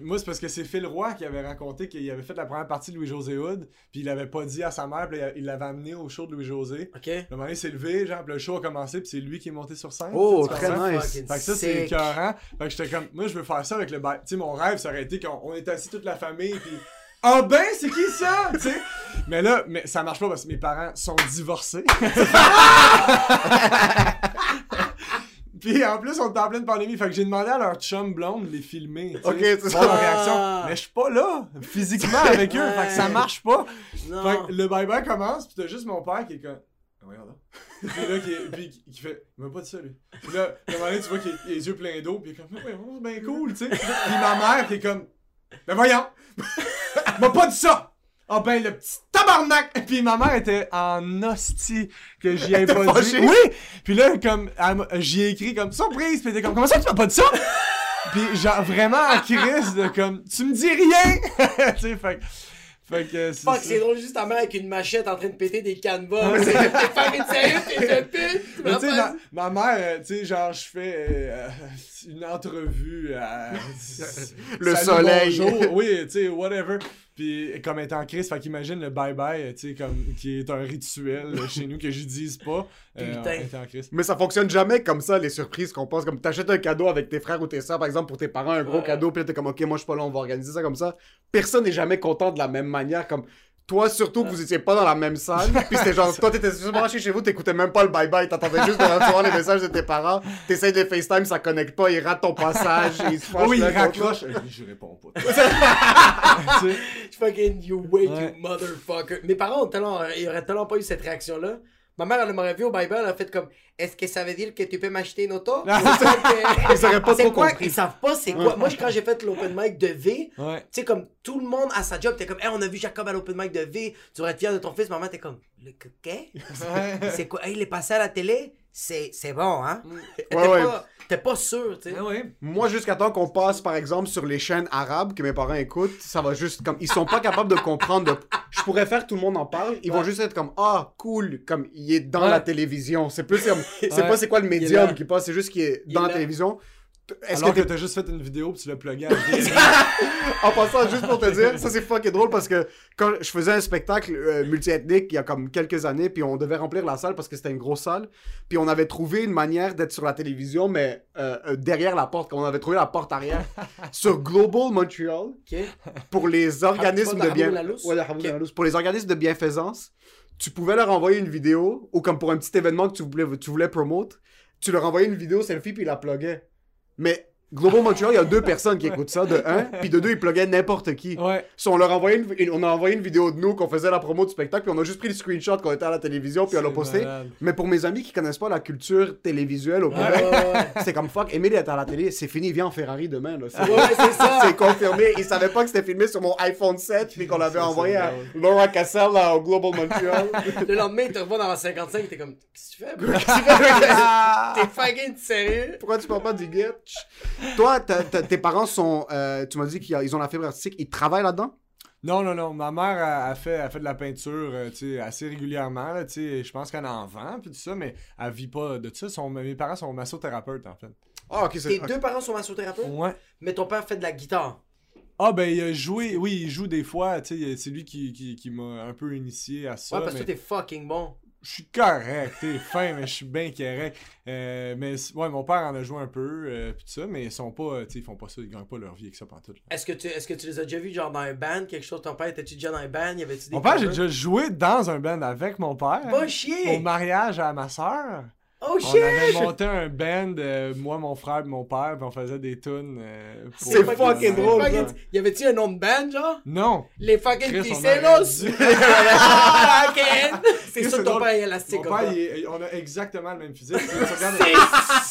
moi, c'est parce que c'est Phil Roy qui avait raconté qu'il avait fait la première partie de Louis-José Hood, puis il avait pas dit à sa mère, puis il l'avait amené au show de Louis-José. Ok. Le moment il s'est levé, genre, puis le show a commencé, puis c'est lui qui est monté sur scène. Oh, très nice. Fait que ça, c'est écœurant. Fait que j'étais comme, moi, je veux faire ça avec le bail. Tu sais, mon rêve, ça aurait été qu'on on est assis toute la famille, puis. Ah ben, c'est qui ça? Mais là, mais ça marche pas parce que mes parents sont divorcés. Puis en plus, on est en pleine pandémie. Fait que j'ai demandé à leur chum blonde de les filmer. tu sais, Ok, c'est ça. leur réaction. Ah. Mais je suis pas là, physiquement avec eux. Fait que ça marche pas. Non. Fait que le bye-bye commence, puis t'as juste mon père qui est comme. Ah, Regarde là. puis là, qui, est- puis qui- fait. Il m'a pas dit ça, lui. Puis là, à un moment donné, tu vois qu'il a les yeux pleins d'eau, puis il est comme. Ouais, c'est bien cool, tu sais. Puis ma mère qui est comme. Ben voyons! Il m'a pas dit ça! Ah ben le petit tabarnak! Puis ma mère était en hostie que j'y ai pas dit. fâchée? Oui! Puis là, comme, j'y ai écrit comme surprise, puis elle était comme, comment ça tu m'as pas dit ça? Puis genre vraiment en crise de comme, tu me dis rien! tu sais, fait que. Fait que c'est Fuck, c'est drôle, juste ta mère avec une machette en train de péter des canevas. T'es sérieux, t'es pute. Mais m'as tu sais, pas ma, ma mère, euh, tu sais, genre, je fais euh, une entrevue à. Le Salut, soleil. bonjour, oui, tu sais, whatever. Puis, comme étant en crise, fait qu'imagine le bye-bye, tu sais, comme, qui est un rituel chez nous que je dise pas. Euh, en crise. Mais ça fonctionne jamais comme ça, les surprises qu'on pense. Comme t'achètes un cadeau avec tes frères ou tes soeurs, par exemple, pour tes parents, un gros Ouais. cadeau, puis t'es comme, ok, moi je suis pas là, on va organiser ça comme ça. Personne n'est jamais content de la même manière. Comme toi, surtout que vous étiez pas dans la même salle. Puis c'était genre, toi t'étais juste branché chez vous, t'écoutais même pas le bye-bye, t'attendais juste de recevoir les messages de tes parents. T'essayes de les FaceTime, ça connecte pas, ils ratent ton passage, ils se fâchent oui, il l'un contre l'autre. raccroche. Euh, Je réponds pas. Fucking you wait, Ouais. you motherfucker. Mes parents ont tellement, ils auraient tellement pas eu cette réaction-là. Ma mère, elle m'aurait vu au Bible, elle a fait comme Est-ce que ça veut dire que tu peux m'acheter une auto? Ils pas trop quoi? compris. Ils savent pas c'est quoi. Moi, quand j'ai fait l'open mic de V, ouais. tu sais, comme tout le monde à sa job, t'es comme Hey, on a vu Jacob à l'open mic de V, tu être fier de ton fils. Maman, t'es comme Le quai C'est quoi? Hey, il est passé à la télé? C'est c'est bon, hein? T'es Ouais, ouais. pas, t'es pas sûr, tu sais. Ouais. Moi, jusqu'à temps qu'on passe, par exemple, sur les chaînes arabes que mes parents écoutent, ça va juste comme. Ils sont pas capables de comprendre. de- Je pourrais faire tout le monde en parle. Ils vont juste être comme Ah, cool. Comme il est dans Ouais. la télévision. C'est plus comme. C'est Ouais. pas c'est quoi le médium qui passe, c'est juste qu'il est Il dans est la là. télévision. Est-ce que que, t'as juste fait une vidéo puis tu l'as plugué à. En passant, juste pour te dire, ça c'est fucking drôle parce que quand je faisais un spectacle euh, multiethnique il y a comme quelques années, puis on devait remplir la salle parce que c'était une grosse salle, puis on avait trouvé une manière d'être sur la télévision, mais euh, euh, derrière la porte, quand on avait trouvé la porte arrière, sur Global Montreal, pour les organismes de bien... Ouais. Pour les organismes de bienfaisance, tu pouvais leur envoyer une vidéo, ou comme pour un petit événement que tu voulais, tu voulais promote, tu leur envoyais une vidéo selfie puis ils la pluguaient. Mais Global Montreal, il y a deux personnes qui écoutent ça, de un, puis de deux, ils pluguaient n'importe qui. Ouais. So, on leur a envoyé une, une- on a envoyé une vidéo de nous qu'on faisait la promo du spectacle, puis on a juste pris le screenshot qu'on était à la télévision, puis on l'a posté. malade. Mais pour mes amis qui connaissent pas la culture télévisuelle au Ouais, Québec, ouais, ouais. c'est comme fuck, Emile est à la télé, c'est fini, viens en Ferrari demain. Là. C'est- Ouais, c'est ça. c'est confirmé. Ils savaient pas que c'était filmé sur mon iPhone 7 puis qu'on l'avait envoyé à. Laura Cassell là, au Global Montreal. Le lendemain, il te revoit dans la 55, t'es comme Qu'est-ce que tu fais, bro? Qu'est-ce que tu fais? T'es fucking sérieux? Pourquoi tu parles pas du Gitch? Toi, t'as- t'as- tes parents sont. euh, tu m'as dit qu'ils ont la fibre artistique. Ils travaillent là-dedans? Non, non, non. Ma mère a, a fait, a fait de la peinture euh, tu sais, assez régulièrement. là, tu sais, Je pense qu'elle en vend, puis tout ça, mais elle vit pas de ça. Son, mes parents sont massothérapeutes, en fait. Ah, ok, c'est. Tes deux parents sont massothérapeutes, Ouais. mais ton père fait de la guitare. Ah, ben, il a joué, oui, il joue des fois. tu sais, C'est lui qui, qui, qui m'a un peu initié à ça. ouais, parce que mais toi, t'es fucking bon. Je suis correct, t'es fin, mais je suis bien correct. Euh, mais ouais, mon père en a joué un peu, euh, tout ça, mais ils sont pas, euh, ils font pas ça, ils gagnent pas leur vie avec ça pantoute. là. Est-ce que, tu, est-ce que tu les as déjà vus, genre dans un band, quelque chose? Ton père, étais-tu déjà dans un band? Y avait-tu des Mon père, j'ai déjà joué dans un band avec mon père. Pas Au chier! mariage à ma soeur. Oh On shit! avait monté un band, euh, moi, mon frère et mon père, puis on faisait des tunes. euh, pour- C'est fucking c'est drôle. Y avait-tu un nom de band, genre? Non! Les fucking on. Fucking! C'est sûr que ton père est élastique Mon père, il on a exactement le même physique.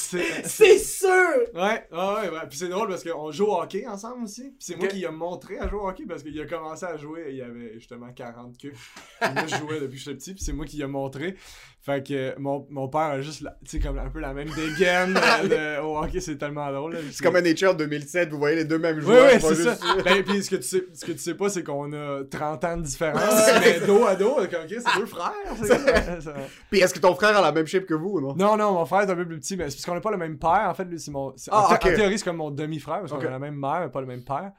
C'est- sûr! Ouais, ouais, ouais, ouais. Puis c'est drôle parce qu'on joue au hockey ensemble aussi. Puis c'est moi qui a montré à jouer au hockey parce qu'il a commencé à jouer, il avait justement 40 queues. Puis moi, je jouais depuis que j'étais petit, puis c'est moi qui a montré. Fait que euh, mon, mon père a juste, tu sais, comme un peu la même dégaine euh, de- au hockey, c'est tellement drôle. C'est comme NHL 2007, vous voyez les deux mêmes joueurs. oui, c'est juste- ça. Ben, puis ce que tu sais, ce que tu sais pas, c'est qu'on a 30 ans de différence, mais dos à dos, comme, ok, c'est deux frères. c'est vrai. Puis est-ce que ton frère a la même shape que vous ou non? Non, non, mon frère est un peu plus petit, mais c'est parce qu'on n'a pas le même père. En fait, lui, c'est mon. Ah, en, thé- ok. en théorie, c'est comme mon demi-frère, parce qu'on a la même mère, mais pas le même père.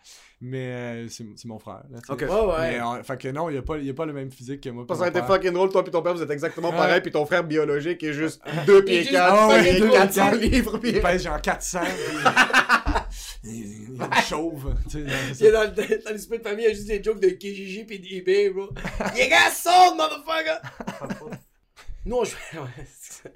Mais euh, c'est c'est mon frère. Là. Ok. Ouais, ouais. Mais, euh, fait que non, il n'y a, pas- il y a pas le même physique que moi. Parce que ça mon aurait été père. fucking drôle, toi puis ton père, vous êtes exactement Ouais. pareil, puis ton frère biologique est juste 2 pieds juste 4, Ah ouais, fucking deux pieds 400 quatre. livres, puis... Il pèse genre 400. puis il, il est chauve. Tu sais, Il est dans, le- dans l'esprit de famille, il y a juste des jokes de KGG pis d'eBay, bro. You got sold, motherfucker! Nous, on jouait. Ouais, c'est ça.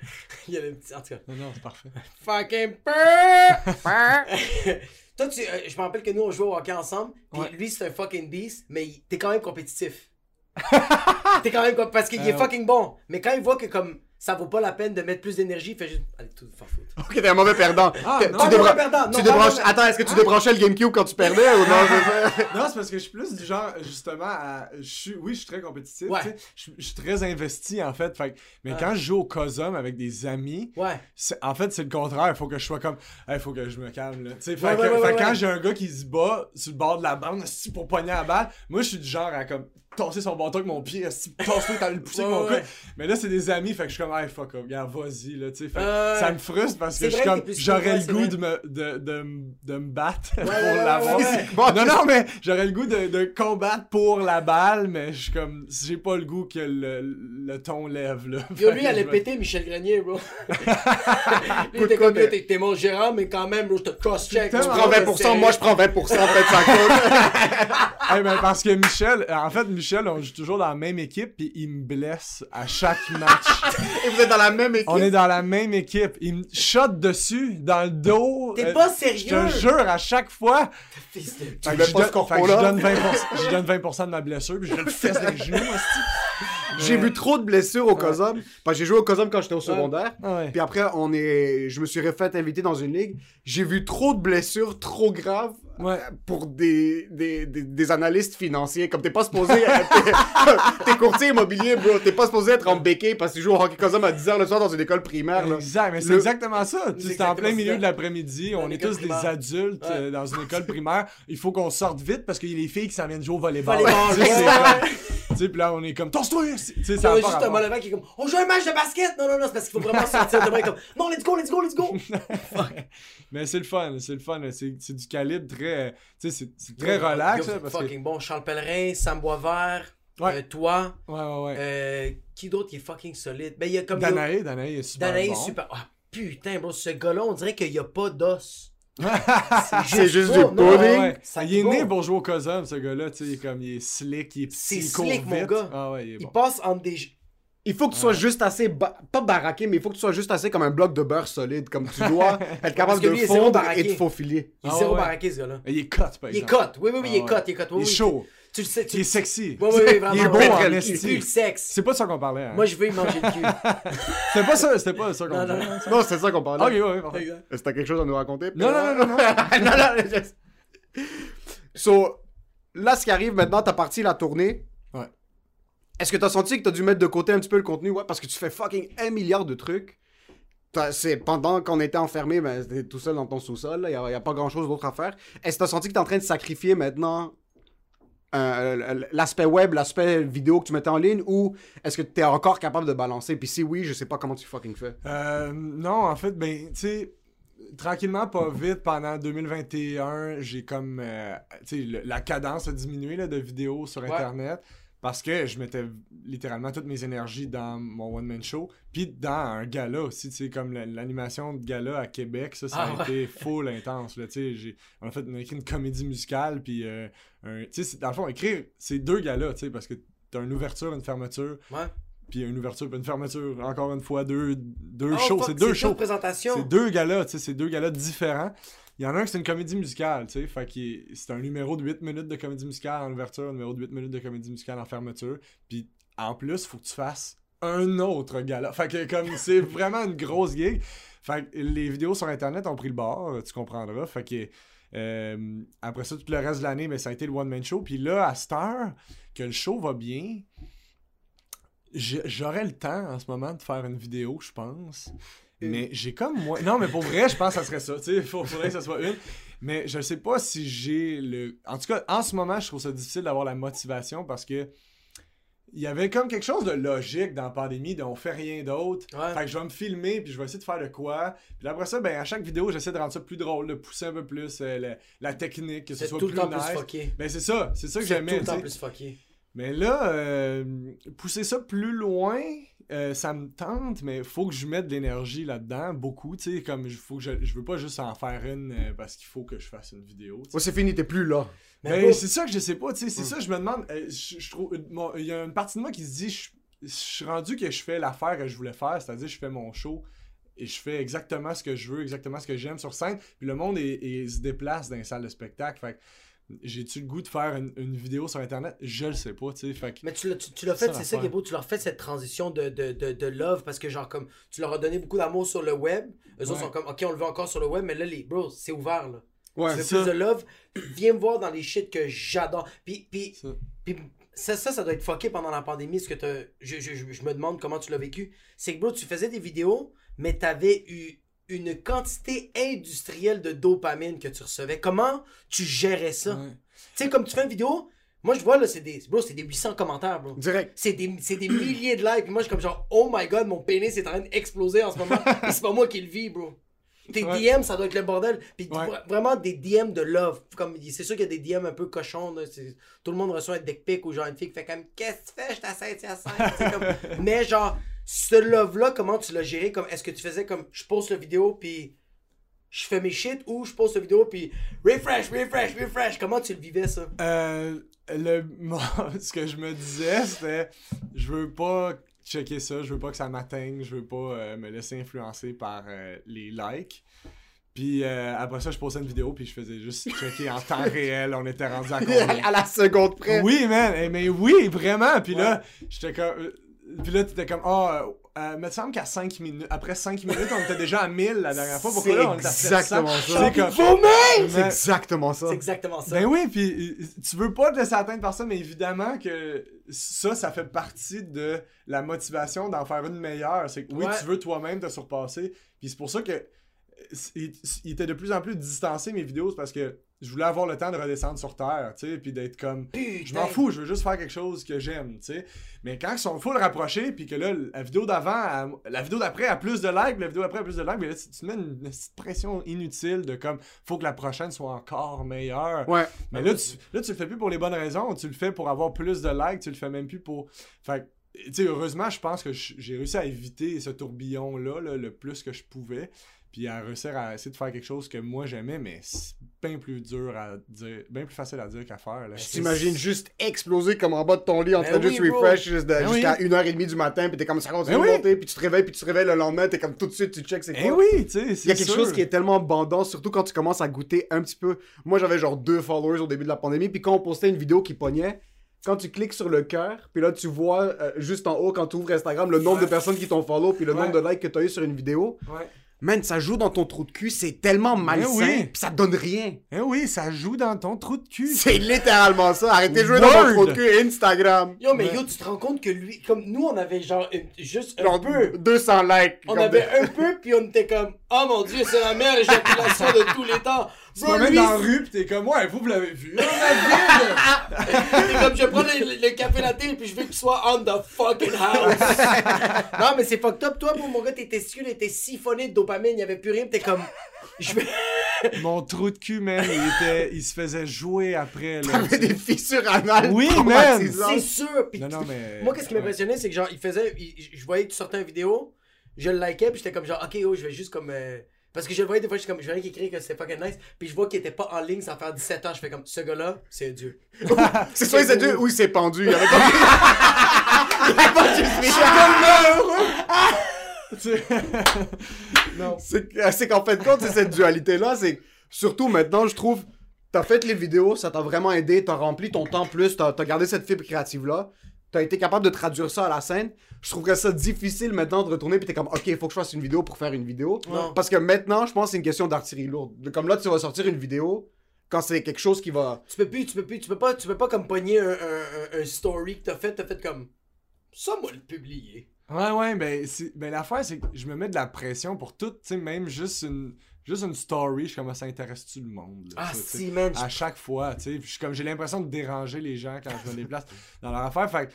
il y a le petit. En tout cas. Non, non, c'est parfait. Fucking purr! Toi, tu, euh, je me rappelle que nous, on jouait au hockey ensemble. Pis Ouais. lui, c'est un fucking beast, mais il- t'es quand même compétitif. t'es quand même. com- Parce qu'il est Euh, fucking bon. Mais quand il voit que, comme, ça vaut pas la peine de mettre plus d'énergie, il fait juste. Allez, tout faire foutre. Ok, t'es un mauvais perdant. Ah, non, tu non, débran- mauvais perdant. tu Non, débranches... Attends, est-ce que tu débranchais le GameCube quand tu perdais ou non? c'est ça? Non, c'est parce que je suis plus du genre, justement, à. Je suis, oui, je suis très compétitif. Ouais. tu sais. Je, je suis très investi, en fait. mais Ouais. quand je joue au COSUM avec des amis, Ouais. en fait, c'est le contraire. Il faut que je sois comme. Il faut que je me calme, là. Tu sais, fait Ouais, que, ouais, ouais, fait que ouais, quand ouais. j'ai un gars qui se bat sur le bord de la bande, pour pogner la balle, moi, je suis du genre à comme. Tasser son bâton avec mon pied, tasse-toi, t'as le pousser avec mon ouais. coude. Mais là, c'est des amis, fait que je suis comme, hey, fuck up, regarde, vas-y, là, tu sais. Euh, ça me frustre parce que je suis comme, t'es j'aurais le goût vrai. de me, de, de, de me battre pour ouais, l'avoir. ouais, ouais. Physiquement, Non, non, mais j'aurais le goût de, de combattre pour la balle, mais je suis comme, j'ai pas le goût que le, le ton lève, là. Yo, lui, je vais- péter Michel Grenier, bro. lui, était comme, t'es t'es mon gérant, mais quand même, bro, je te cross-check. Tu prends 20%, moi je prends 20%, peut-être ça compte. Hey, ben, parce que Michel, en fait, Michel, on joue toujours dans la même équipe, puis il me blesse à chaque match. Et vous êtes dans la même équipe? on est dans la même équipe. Il me shot dessus, dans le dos. T'es Euh, pas Je sérieux? te jure, à chaque fois. Fils de- Fait que je donne- ce corpo fait que je là? donne 20%, je donne 20% de ma blessure, puis je le fesse dans les genoux, hostie. J'ai vu trop de blessures au COSOM. Parce que j'ai joué au COSOM quand j'étais au secondaire. Ah ouais. Puis après, on est... je me suis refait inviter dans une ligue. J'ai vu trop de blessures trop graves Ouais. pour des, des, des, des analystes financiers. Comme t'es pas supposé... t'es- T'es courtier immobilier, bro. T'es pas supposé être en béquille parce que tu joues au hockey COSOM à 10h le soir dans une école primaire. Là. Exact, mais c'est Le- exactement ça. Tu sais, C'est en plein milieu ça. de l'après-midi, on est tous des adultes Ouais. euh, dans une école primaire. Il faut qu'on sorte vite parce qu'il y a les filles qui s'en viennent jouer au volleyball. Volleyball, sais, puis là, on est comme, tosse-toi! Tu sais, ça juste un. Molevac qui est comme On joue un match de basket Non, non, non, c'est parce qu'il faut vraiment sortir de comme Non, let's go, let's go, let's go Mais c'est le fun, c'est le fun. C'est du calibre très. Tu sais, c'est- très relax. Yo, là, que... fucking bon. Charles Pellerin, Sam Boisvert, Ouais. euh, toi, Ouais, ouais, ouais. euh, qui d'autre qui est fucking solide? Ben, il y a comme. Danae, Danae est super. Danae est super. Ah, putain, bro, ce gars-là, on dirait qu'il y a pas d'os. C'est juste du pudding. Ouais, ouais. Ça il est né pour jouer au COSUM, ce gars-là. Tu sais, il est comme, il est slick, il est petit, C'est il court slick, mon gars. Ah ouais, il est Il bon. passe entre des. Il faut que tu sois juste assez, ba- pas baraqué, mais il faut que tu sois juste assez comme un bloc de beurre solide. Comme tu dois être capable de lui, il est zéro fondre baraqué. et de faufiler. Il est Ah zéro baraqué, ce gars-là. Il est cut, par Il est exemple. cut. Oui, oui, oui, il Ah est ouais. cut. Il est cut. Oui, Il est oui, chaud. Tu le sais. Tu Il est sexy. Oui, oui, oui, vraiment. Il est beau Ouais, en esti. Il pue le sexe. C'est pas de ça qu'on parlait. Hein. Moi, je veux y manger le cul. C'était pas ça, c'était pas ça qu'on Non, non, parlait. non. Non, c'est ça qu'on parlait. Ok, ouais, parfait. Est-ce que t'as quelque chose à nous raconter? Non, non, non, non, non. non, So, là, ce qui arrive maintenant, t'as parti la tournée. Ouais. Est-ce que t'as senti que t'as dû mettre de côté un petit peu le contenu? Ouais, parce que tu fais fucking un milliard de trucs. C'est pendant qu'on était enfermé, ben, t'étais tout seul dans ton sous-sol, il y, a, y a pas grand chose d'autre à faire. Est-ce que t'as senti que t'es en train de sacrifier maintenant euh, l'aspect web, l'aspect vidéo que tu mettais en ligne, ou est-ce que t'es encore capable de balancer? Puis si oui, je sais pas comment tu fucking fais. Euh, non, en fait, ben, tu sais, tranquillement, pas vite, pendant 2021, j'ai comme, euh, tu sais, la cadence a diminué là, de vidéos sur Ouais. Parce que je mettais littéralement toutes mes énergies dans mon one-man show. Puis dans un gala aussi, tu sais, comme la- l'animation de gala à Québec, ça, ça Ah a ouais. été full intense. Là, tu sais, a fait on a écrit une comédie musicale. Puis, euh, tu sais, dans le fond, écrire, c'est deux galas, tu sais, parce que t'as une ouverture, une fermeture. Ouais. Puis une ouverture, puis une fermeture. Encore une fois, deux, deux Oh, shows. C'est deux shows. C'est deux galas, tu sais, c'est deux galas différents. Il y en a un qui c'est une comédie musicale, tu sais, fait que c'est un numéro de 8 minutes de comédie musicale en ouverture, un numéro de 8 minutes de comédie musicale en fermeture, puis en plus, faut que tu fasses un autre gala. Fait que comme c'est vraiment une grosse gig. Fait que les vidéos sur internet ont pris le bord, tu comprendras. Fait que euh, après ça, tout le reste de l'année, mais ça a été le one man show. Puis là, à cette heure que le show va bien, j'aurais le temps en ce moment de faire une vidéo, je pense. Mais j'ai comme moi. Non, mais pour vrai, je pense que ça serait ça. Tu sais, il faudrait que ça soit une. Mais je sais pas si j'ai le. En tout cas, en ce moment, je trouve ça difficile d'avoir la motivation parce que il y avait comme quelque chose de logique dans la pandémie, de on fait rien d'autre. Ouais. Fait que je vais me filmer, puis je vais essayer de faire de quoi. Puis après ça, ben, à chaque vidéo, j'essaie de rendre ça plus drôle, de pousser un peu plus euh, la, la technique, que ce soit tout le plus temps nice. plus fucké. Ben, c'est ça, c'est ça que C'est j'aimais. tout le temps plus fucké. Mais là, euh, pousser ça plus loin, euh, ça me tente, mais faut que je mette de l'énergie là-dedans, beaucoup, tu sais, comme je, faut que je, je veux pas juste en faire une euh, parce qu'il faut que je fasse une vidéo. Ouais, c'est fini, t'es plus là. Mais Ben, c'est ça que je sais pas, tu sais, c'est Mm. ça, je me demande, euh, je, je trouve, il y a une partie de moi qui se dit, je, je suis rendu que je fais l'affaire que je voulais faire, c'est-à-dire je fais mon show et je fais exactement ce que je veux, exactement ce que j'aime sur scène, puis le monde est- est- se déplace dans les salles de spectacle, fait j'ai-tu le goût de faire une, une vidéo sur internet? Je le sais pas, tu sais, fait que... Mais tu l'as, tu, tu l'as fait, Ça, c'est ça qui est beau, tu leur fais cette transition de, de, de, de love parce que genre comme tu leur as donné beaucoup d'amour sur le web. Eux autres sont comme ok on le veut encore sur le web, mais là les bros, c'est ouvert là. Ouais, tu veux c'est plus ça. de love, viens me voir dans les shit que j'adore. Puis, puis, Ça. puis ça, ça, ça doit être fucké pendant la pandémie. Ce que je, je, je, je me demande comment tu l'as vécu. C'est que bro, tu faisais des vidéos, mais t'avais eu une quantité industrielle de dopamine que tu recevais. Comment tu gérais ça? Ouais. Tu sais, comme tu fais une vidéo, moi je vois là, c'est des, bro, c'est des 800 commentaires, bro. Direct. C'est des, c'est des milliers de likes. Puis moi, je suis comme genre, oh my god, mon pénis est en train d'exploser en ce moment. Et c'est pas moi qui le vis, bro. Tes Ouais. DM, ça doit être le bordel. Puis Ouais. vraiment des DM de love. Comme, c'est sûr qu'il y a des DM un peu cochons. là. C'est- Tout le monde reçoit un dick pic ou genre une fille qui fait comme, qu'est-ce que tu fais? Je à scène. comme... Mais genre, ce love-là, comment tu l'as géré? Comme, est-ce que tu faisais comme, je poste la vidéo, puis je fais mes shit, ou je poste la vidéo, puis refresh, refresh, refresh? Comment tu le vivais, ça? Euh, le, moi, ce que je me disais, c'était je veux pas checker ça, je veux pas que ça m'atteigne, je veux pas euh, me laisser influencer par euh, les likes. Puis euh, après ça, je postais une vidéo, puis je faisais juste checker en temps réel, on était rendu à combien? à la seconde près. Oui, man, eh, mais oui, vraiment. Puis là, j'étais comme. Puis là, t'étais comme, ah, euh, euh, me semble qu'à 5 minutes, après 5 minutes, on était déjà à 1000 la dernière fois. Pourquoi C'est là, on était à 700? exactement ça. C'est comme- C'est exactement ça. C'est exactement ça. ben oui, puis euh, tu veux pas te laisser atteindre par ça, mais évidemment que ça, ça fait partie de la motivation d'en faire une meilleure. C'est que oui, Ouais. tu veux toi-même te surpasser. Puis c'est pour ça que euh, il, il était de plus en plus distancé mes vidéos, parce que je voulais avoir le temps de redescendre sur Terre, tu sais, puis d'être comme... Je m'en fous, je veux juste faire quelque chose que j'aime, tu sais. Mais quand ils sont full rapprochés, puis que là, la vidéo d'avant, la vidéo d'après a plus de likes, la vidéo d'après a plus de likes, mais là, tu, te mets une, pression inutile de comme, faut que la prochaine soit encore meilleure. Ouais. Mais là tu, là, tu le fais plus pour les bonnes raisons, tu le fais pour avoir plus de likes, tu le fais même plus pour. Fait que, tu sais, heureusement, je pense que j'ai réussi à éviter ce tourbillon-là là, le plus que je pouvais. Puis à réussir à essayer de faire quelque chose que moi j'aimais, mais bien plus dur à dire, bien plus facile à dire qu'à faire. Là. Tu t'imagines juste exploser comme en bas de ton lit en Ben train de oui, juste bro. refresh Ben jusqu'à oui. 1h30 du matin, puis t'es comme ça continue Ben de oui. monter, puis tu te réveilles, puis tu te réveilles le lendemain, t'es comme tout de suite, tu checks c'est quoi. Eh oui, tu sais, Il y a quelque chose qui est tellement bandant, surtout quand tu commences à goûter un petit peu. Moi, j'avais genre deux followers au début de la pandémie, puis quand on postait une vidéo qui pognait, quand tu cliques sur le cœur, puis là, tu vois euh, juste en haut, quand tu ouvres Instagram, le nombre Ouais. de personnes qui t'ont follow, puis le Ouais. nombre de likes que tu as eu sur une vidéo. Ouais. Man, ça joue dans ton trou de cul, c'est tellement malsain, oui. puis ça donne rien. Eh oui, ça joue dans ton trou de cul. C'est littéralement ça. Arrêtez de jouer dans mon trou de cul Instagram. Yo, mais Ouais. yo, tu te rends compte que lui, comme nous, on avait genre une- juste un Genre peu. 200 likes. On avait de- un peu, puis on était comme, oh mon dieu, c'est la meilleure éjaculation de tous les temps. Tu mettre lui, dans la rue pis t'es comme, ouais, vous, vous l'avez vu. On a vu, c'est comme, je prends le, le café latte, puis je veux qu'il soit on the fucking house. non, mais c'est fucked up. Toi, pour mon gars, tes testicules étaient siphonnés de dopamine, il y avait plus rien, t'es comme, je vais. Mon trou de cul, man, il, était, il se faisait jouer après. Là, T'avais des fissures anales. Oui, traumatisantes. C'est sûr. Puis Non, non, mais- Moi, qu'est-ce qui m'impressionnait, c'est que genre, il faisait. il- je voyais que tu sortais une vidéo, je le likais, puis j'étais comme genre, ok, oh, je vais juste comme. euh, Parce que je le voyais des fois, je suis comme, je voyais qu'il écrivait que c'était fucking nice, puis je vois qu'il était pas en ligne sans faire 17 ans, je fais comme, ce gars-là, c'est un dieu. C'est soit il s'est dit ou il s'est pendu. Il y avait pas juste non. C'est que- c'est qu'en fait de compte, c'est cette dualité-là. C'est surtout maintenant, je trouve, t'as fait les vidéos, ça t'a vraiment aidé, t'as rempli ton temps plus, t'as as gardé cette fibre créative-là. T'as été capable de traduire ça à la scène. Je trouverais ça difficile maintenant de retourner puis t'es comme, ok, il faut que je fasse une vidéo pour faire une vidéo. Non. Parce que maintenant, je pense que c'est une question d'artillerie lourde. Comme là, tu vas sortir une vidéo quand c'est quelque chose qui va. Tu peux plus, tu peux plus, tu peux pas, tu peux pas comme pogner un, un, un- story que t'as fait, t'as fait comme, ça, moi, le publier. Ouais, ouais, ben, c'est- ben l'affaire, c'est que je me mets de la pression pour tout, tu sais, même juste une, juste une story, je commence à intéresser tout le monde. là, Ah, ça, si, man. à chaque fois, tu sais. Suis comme j'ai l'impression de déranger les gens quand je me déplace dans leur affaire. Fait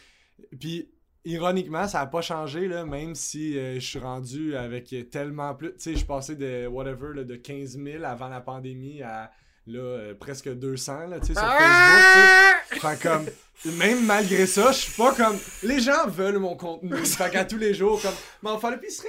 Puis, ironiquement, ça a pas changé, là, même si euh, je suis rendu avec tellement plus. Tu sais, je suis passé de whatever, là, de 15 000 avant la pandémie à là, euh, presque 200 là, tu sais, sur Ah! Facebook. tu sais. Fait comme, même malgré ça, je suis pas comme. Les gens veulent mon contenu. fait qu'à tous les jours, comme, m'en faire l'épicerie.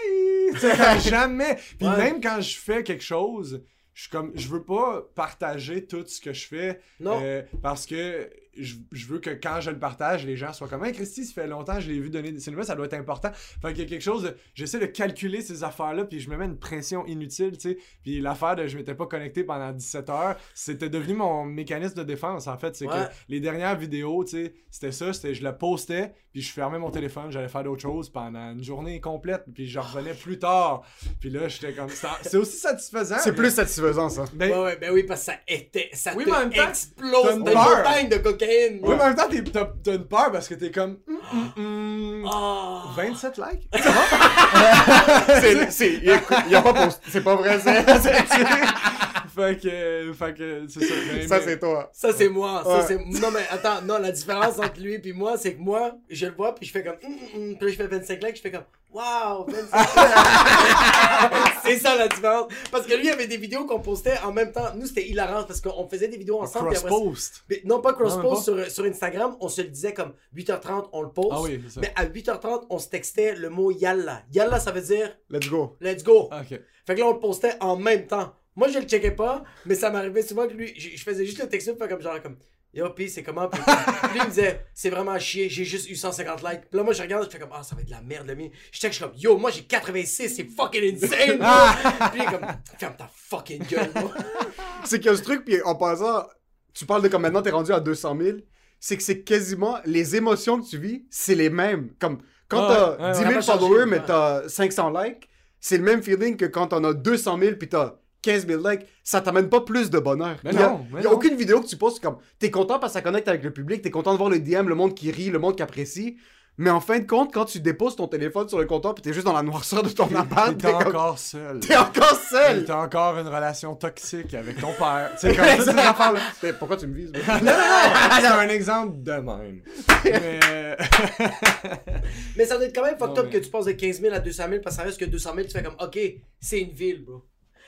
Jamais. Puis Ouais. même quand je fais quelque chose, je suis comme, je veux pas partager tout ce que je fais. Non. euh, parce que je, je veux que quand je le partage, les gens soient comme Hey Christy, ça fait longtemps que je l'ai vu donner des nouvelles, ça doit être important. Fait qu'il y a quelque chose de. J'essaie de calculer ces affaires-là, puis je me mets une pression inutile, tu sais. Puis l'affaire de je m'étais pas connecté pendant 17 heures, c'était devenu mon mécanisme de défense, en fait. C'est Ouais. que les dernières vidéos, tu sais, c'était ça, c'était je la postais, puis je fermais mon téléphone, j'allais faire d'autres choses pendant une journée complète, puis je revenais plus tard. Puis là, j'étais comme. C'est c'est aussi satisfaisant. C'est mais- plus satisfaisant, ça. Ben, Ouais, ouais, ben oui, parce que ça était. Ça Oui, te mais en même temps, t'as explose une de montagne de cocaïne. Oui, mais en même temps, t'es- t'as t'as une peur parce que t'es comme. hum, hum, hum, Ah. 27 likes? C'est- c'est- Il y a, il y a pas post- C'est pas vrai, c'est. Fait que. Fait que. C'est ça. Mais- Ça, mais- c'est toi. Ça, c'est moi. Ça, c'est... Non, mais attends, non, la différence entre lui et moi, c'est que moi, je le vois, puis je fais comme. Hum, hum, hum. Puis là, je fais 25 likes, je fais comme. Waouh, 25 likes. c'est ça la différence. Parce que lui, il y avait des vidéos qu'on postait en même temps. Nous, c'était hilarant parce qu'on faisait des vidéos ensemble. après Cross-post. Mais non, pas cross-post sur, sur Instagram, on se le disait comme 8h30, on le poste. Ah oui, c'est ça. Mais à 8h30, on se textait le mot Yalla. Yalla, ça veut dire Let's go. let's go. Ah, ok. Fait que là, on le postait en même temps. Moi, je le checkais pas, mais ça m'arrivait souvent que lui, je, je faisais juste le texto, puis comme genre, comme, yo, pis c'est comment? Puis lui, il me disait, c'est vraiment à chier, j'ai juste eu 150 likes. Puis là, moi, je regarde, je fais comme, ah, ça va être de la merde, le mien. Je check, je suis comme, yo, moi, j'ai 86, c'est fucking insane, bro. Puis il est comme, ferme ta fucking gueule. C'est qu'il y a ce truc, puis en passant, tu parles de comme maintenant t'es rendu à 200 000, c'est que c'est quasiment les émotions que tu vis, c'est les mêmes. Comme quand Ah, t'as ouais, 10 ouais. 000 Ça va changer, followers, mais ouais. t'as 500 likes, c'est le même feeling que quand t'en as 200 000 puis t'as 15 000 likes. Ça t'amène pas plus de bonheur. Mais Il y a, non, mais il y a aucune vidéo que tu postes comme t'es content parce que ça connecte avec le public, t'es content de voir le DM, le monde qui rit, le monde qui apprécie. Mais en fin de compte, quand tu déposes ton téléphone sur le comptoir puis t'es juste dans la noirceur de ton appart, T'es comme- encore seul. t'es encore seul. T'as encore une relation toxique avec ton père. C'est comme toutes ces affaires-là. Pourquoi tu me vises? Non, non, non! C'est un exemple de même. Mais. euh, Mais ça doit être quand même fucked up mais- que tu passes de 15 000 à 200 000 parce que ça reste que 200 000, tu fais comme, ok, c'est une ville, bro.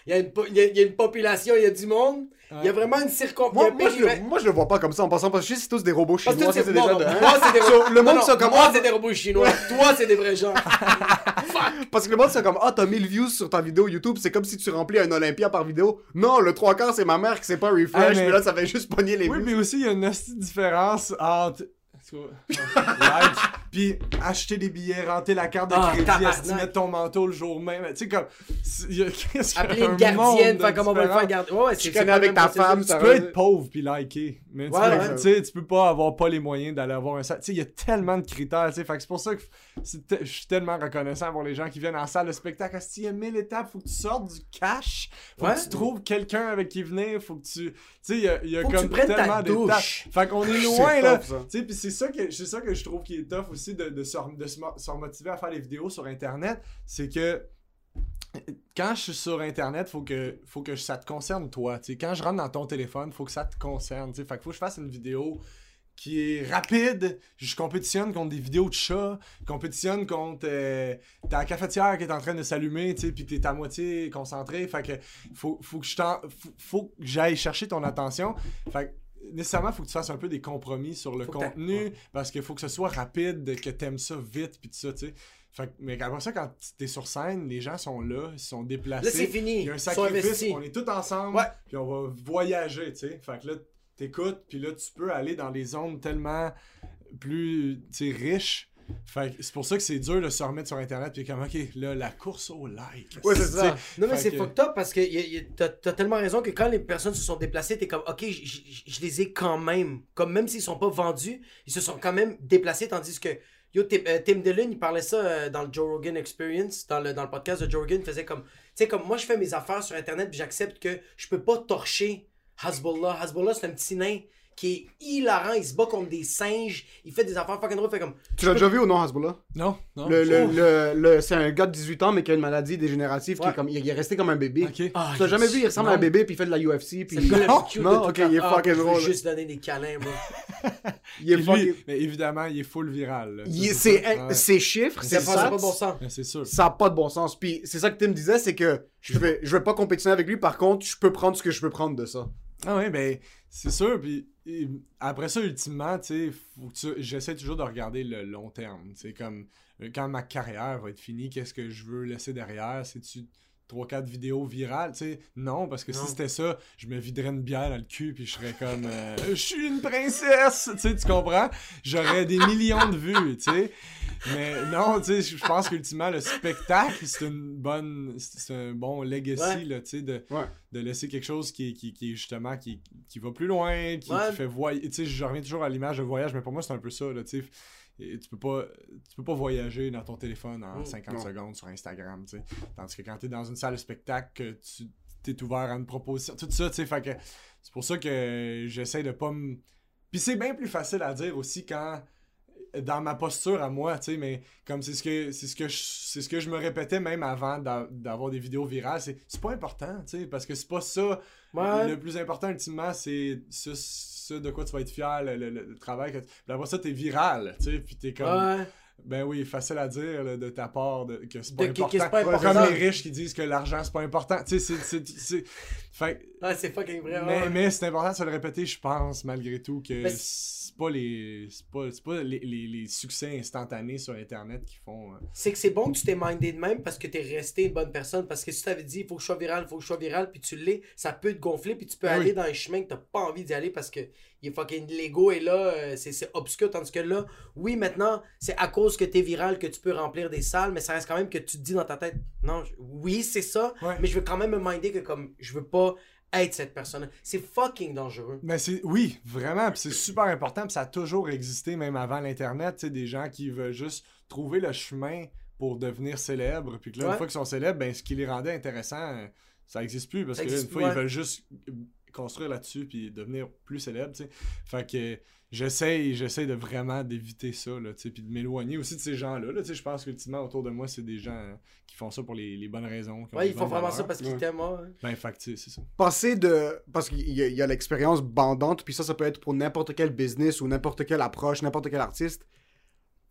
Il y, a une il, y a, il y a une population, il y a du monde. Il y a vraiment une circonférence. Moi, moi, je le, moi, je le vois pas comme ça en passant parce que je sais que c'est tous des robots chinois. c'est c'est moi, déjà de- moi, c'est des robots. le monde non, comme, Moi, ah, c'est des robots chinois. Toi, c'est des vrais gens. Parce que le monde c'est comme Ah, t'as 1000 views sur ta vidéo YouTube, c'est comme si tu remplis un Olympia par vidéo. Non, le trois quarts, c'est ma mère qui sait pas refresh, mais- là, ça fait juste pogner les Oui, views. mais aussi, il y a une différence entre. Like, puis acheter des billets, rentrer la carte de Ah, crédit, tabarnak. esti, mettre ton manteau le jour même? Tu sais, comme. c'est- il y a- qu'est-ce Appeler un une gardienne, faire comme on va le faire garder. Ouais, ouais, Tu connais avec ta femme, Tu peux être pauvre puis liker, mais tu, peux, ouais. tu sais, tu peux pas avoir pas les moyens d'aller avoir un salle. Tu sais, il y a tellement de critères, tu sais, fait que c'est pour ça que je suis tellement reconnaissant pour les gens qui viennent en salle de spectacle. S'il y a 1000 étapes, faut que tu sortes du cash, faut Ouais. que tu trouves quelqu'un avec qui venir, faut que tu... Tu sais, il y a, il y a comme tellement d'étapes. Fait qu'on est loin, là. Tu sais, puis c'est ça que c'est ça que je trouve qui est tough aussi de, de, se, de se, mo- se remotiver à faire des vidéos sur Internet, c'est que quand je suis sur internet, faut que faut que ça te concerne toi, tu sais. Quand je rentre dans ton téléphone, faut que ça te concerne, tu sais. Fait que faut que je fasse une vidéo qui est rapide, je compétitionne contre des vidéos de chats, je compétitionne contre euh, ta cafetière qui est en train de s'allumer, tu sais, puis t'es à moitié concentré, fait que faut, faut que je t'en- faut, faut que j'aille chercher ton attention. Fait que nécessairement, faut que tu fasses un peu des compromis sur le Faut que t'a- contenu, parce qu'il faut que ce soit rapide, que t'aimes ça vite, puis tout ça, tu sais. Fait que- mais après ça, quand t'es sur scène, les gens sont là, ils sont déplacés. Là, c'est fini. Il y a un sacrifice, on est tous ensemble, puis on va voyager, tu sais. Fait que là, t'écoutes, puis là, tu peux aller dans des zones tellement plus, riches. C'est pour ça que c'est dur de se remettre sur Internet, puis comme, OK, là, la course au like. Ouais, c'est ça. Non, mais c'est que- fucked up parce que t'as tellement raison que quand les personnes se sont déplacées, t'es comme, ok, je les ai quand même. Comme même s'ils sont pas vendus, ils se sont quand même déplacés, tandis que. Yo, Tim, euh, Tim Dillon, il parlait ça euh, dans le Joe Rogan Experience, dans le, dans le podcast de Joe Rogan, il faisait comme, tu sais, comme moi je fais mes affaires sur Internet, puis j'accepte que je peux pas torcher Hasbullah. Hasbullah, c'est un petit nain qui est hilarant. Il se bat contre des singes. Il fait des affaires fucking drôles. Fait comme. Tu l'as déjà vu ou non, Hasbullah? Non, non. Le, le, le, le- c'est un gars de 18 ans, mais qui a une maladie dégénérative, qui est comme, il est resté comme un bébé. Ok. Ah, Tu l'as jamais vu, il ressemble à un non. bébé, puis il fait de la UFC, puis non, plus cute de non, ok, il est. Ah, fucking Je veux drôle. juste donner des câlins, bro. Il est Puis fucking... lui, mais évidemment, il est full viral. il c'est, ça, ouais. ses chiffres, Ça n'a pas stats, bon sens. C'est sûr. ça a pas de bon sens. Puis c'est ça que Tim disait, c'est que je vais, je vais pas compétitionner avec lui, par contre, je peux prendre ce que je peux prendre de ça. Ah ouais, ben, c'est sûr. Puis et, après ça, ultimement, tu sais, tu- j'essaie toujours de regarder le long terme. C'est comme euh, quand ma carrière va être finie, qu'est-ce que je veux laisser derrière? C'est-tu 3-4 vidéos virales Tu sais, non, parce que Non. si c'était ça, je me viderais une bière dans le cul, puis je serais comme, euh, je suis une princesse. Tu sais, tu comprends? J'aurais des millions de vues, tu sais. Mais non, tu sais, je pense qu'ultimement, le spectacle, c'est une bonne, c'est un bon legacy, Ouais. là, tu sais, de, Ouais. de laisser quelque chose qui, qui, qui justement, qui, qui va plus loin, qui, Ouais. qui fait voyager. Tu sais, je reviens toujours à l'image de voyage, mais pour moi, c'est un peu ça, là, tu sais. Et tu peux pas tu peux pas voyager dans ton téléphone en Mm, 50 non. secondes sur Instagram, tu sais. Tandis que quand t'es dans une salle de spectacle, que tu t'es ouvert à une proposition, tout ça, tu sais, fait que c'est pour ça que j'essaie de pas me... Puis c'est bien plus facile à dire aussi quand dans ma posture à moi, tu sais, mais comme c'est ce que c'est ce que je, c'est ce que je me répétais même avant d'a- d'avoir des vidéos virales, c'est c'est pas important, tu sais, parce que c'est pas ça Ouais. le plus important ultimement, c'est ce, ce de quoi tu vas être fier, le, le- le travail que tu... Après ça, t'es viral, tu sais, puis t'es comme... Ouais. Ben oui, facile à dire là, de ta part de, que c'est pas, pas important. Comme les riches qui disent que l'argent c'est pas important. Tu sais, c'est- Fait Ouais, c'est fucking vrai. mais, ouais. mais c'est important de se le répéter, je pense, malgré tout, que c'est pas les. C'est pas, c'est pas les, les- les succès instantanés sur internet qui font. euh, C'est que c'est bon que tu t'es mindé de même parce que t'es resté une bonne personne. Parce que si tu t'avais dit, il faut que je sois viral, il faut que je sois viral, puis tu l'es, ça peut te gonfler, puis tu peux Ah aller dans un chemin que t'as pas envie d'y aller parce que il est fucking l'ego est là, euh, c'est c'est obscur. Tandis que là, oui, maintenant, c'est à cause que t'es viral que tu peux remplir des salles, mais ça reste quand même que tu te dis dans ta tête, non, je- oui, c'est ça, Ouais. mais je veux quand même me minder que comme, je veux pas être cette personne. C'est fucking dangereux. Mais c'est oui, vraiment, c'est super important, puis ça a toujours existé même avant l'internet, tu sais des gens qui veulent juste trouver le chemin pour devenir célèbres, puis que là Ouais. une fois qu'ils sont célèbres, ben ce qui les rendait intéressants, ça existe plus parce Ça que là, une fois ils veulent juste construire là-dessus puis devenir plus célèbres, tu sais. Fait que j'essaye j'essaye de vraiment d'éviter ça là, tu sais, puis de m'éloigner aussi de ces gens-là, là, tu sais, je pense qu'ultimement autour de moi, c'est des gens euh, qui font ça pour les, les bonnes raisons, qui ont Ouais, des ils font vraiment ça parce qu'ils Ouais. t'aiment. Ben sais, c'est ça. Passer de. Parce qu'il y y a l'expérience bandante, puis ça, ça peut être pour n'importe quel business ou n'importe quelle approche, n'importe quel artiste.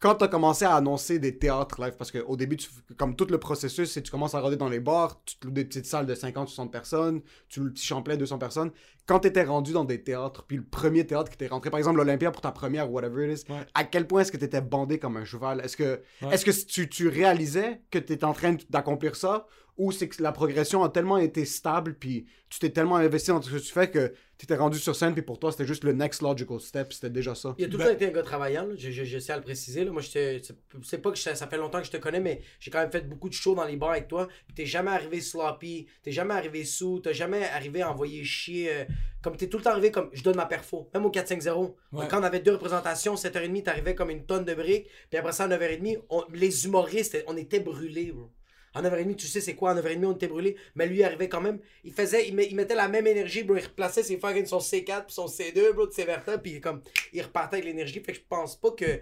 Quand tu as commencé à annoncer des théâtres live, parce qu'au début, tu- comme tout le processus, c'est tu commences à regarder dans les bars, tu te loues des petites salles de 50, 60 personnes, tu loues le petit Champlain, 200 personnes. Quand tu étais rendu dans des théâtres, puis le premier théâtre qui t'est rentré, par exemple l'Olympia pour ta première ou whatever it is, Ouais. à quel point est-ce que tu étais bandé comme un cheval? Est-ce que, Ouais. est-ce que tu, tu réalisais que tu étais en train d'accomplir ça ou c'est que la progression a tellement été stable, puis tu t'es tellement investi dans ce que tu fais que tu t'es rendu sur scène, puis pour toi, c'était juste le next logical step, c'était déjà ça. Il a tout le Ben- temps été un gars travaillant, là. Je, je, je sais à le préciser. Là. Moi, je te- c'est- pas que je- ça fait longtemps que je te connais, mais j'ai quand même fait beaucoup de shows dans les bars avec toi. T'es jamais arrivé sloppy, t'es jamais arrivé sous, t'as jamais arrivé à envoyer chier. euh, comme t'es tout le temps arrivé comme je donne ma perfo. Même au 4-5-0. Ouais. Quand on avait deux représentations, 7h30, t'arrivais comme une tonne de briques. Puis après ça, à 9h30, on- les humoristes, on était brûlés, bro. À 9h30, tu sais c'est quoi, à 9h30, on était brûlés. Mais lui, il arrivait quand même. Il faisait, il, met- il mettait la même énergie, bro. Il replaçait ses fucking son C4 puis son C2, bro, de ses Verta. Puis comme, il repartait avec l'énergie. Fait que je pense pas que.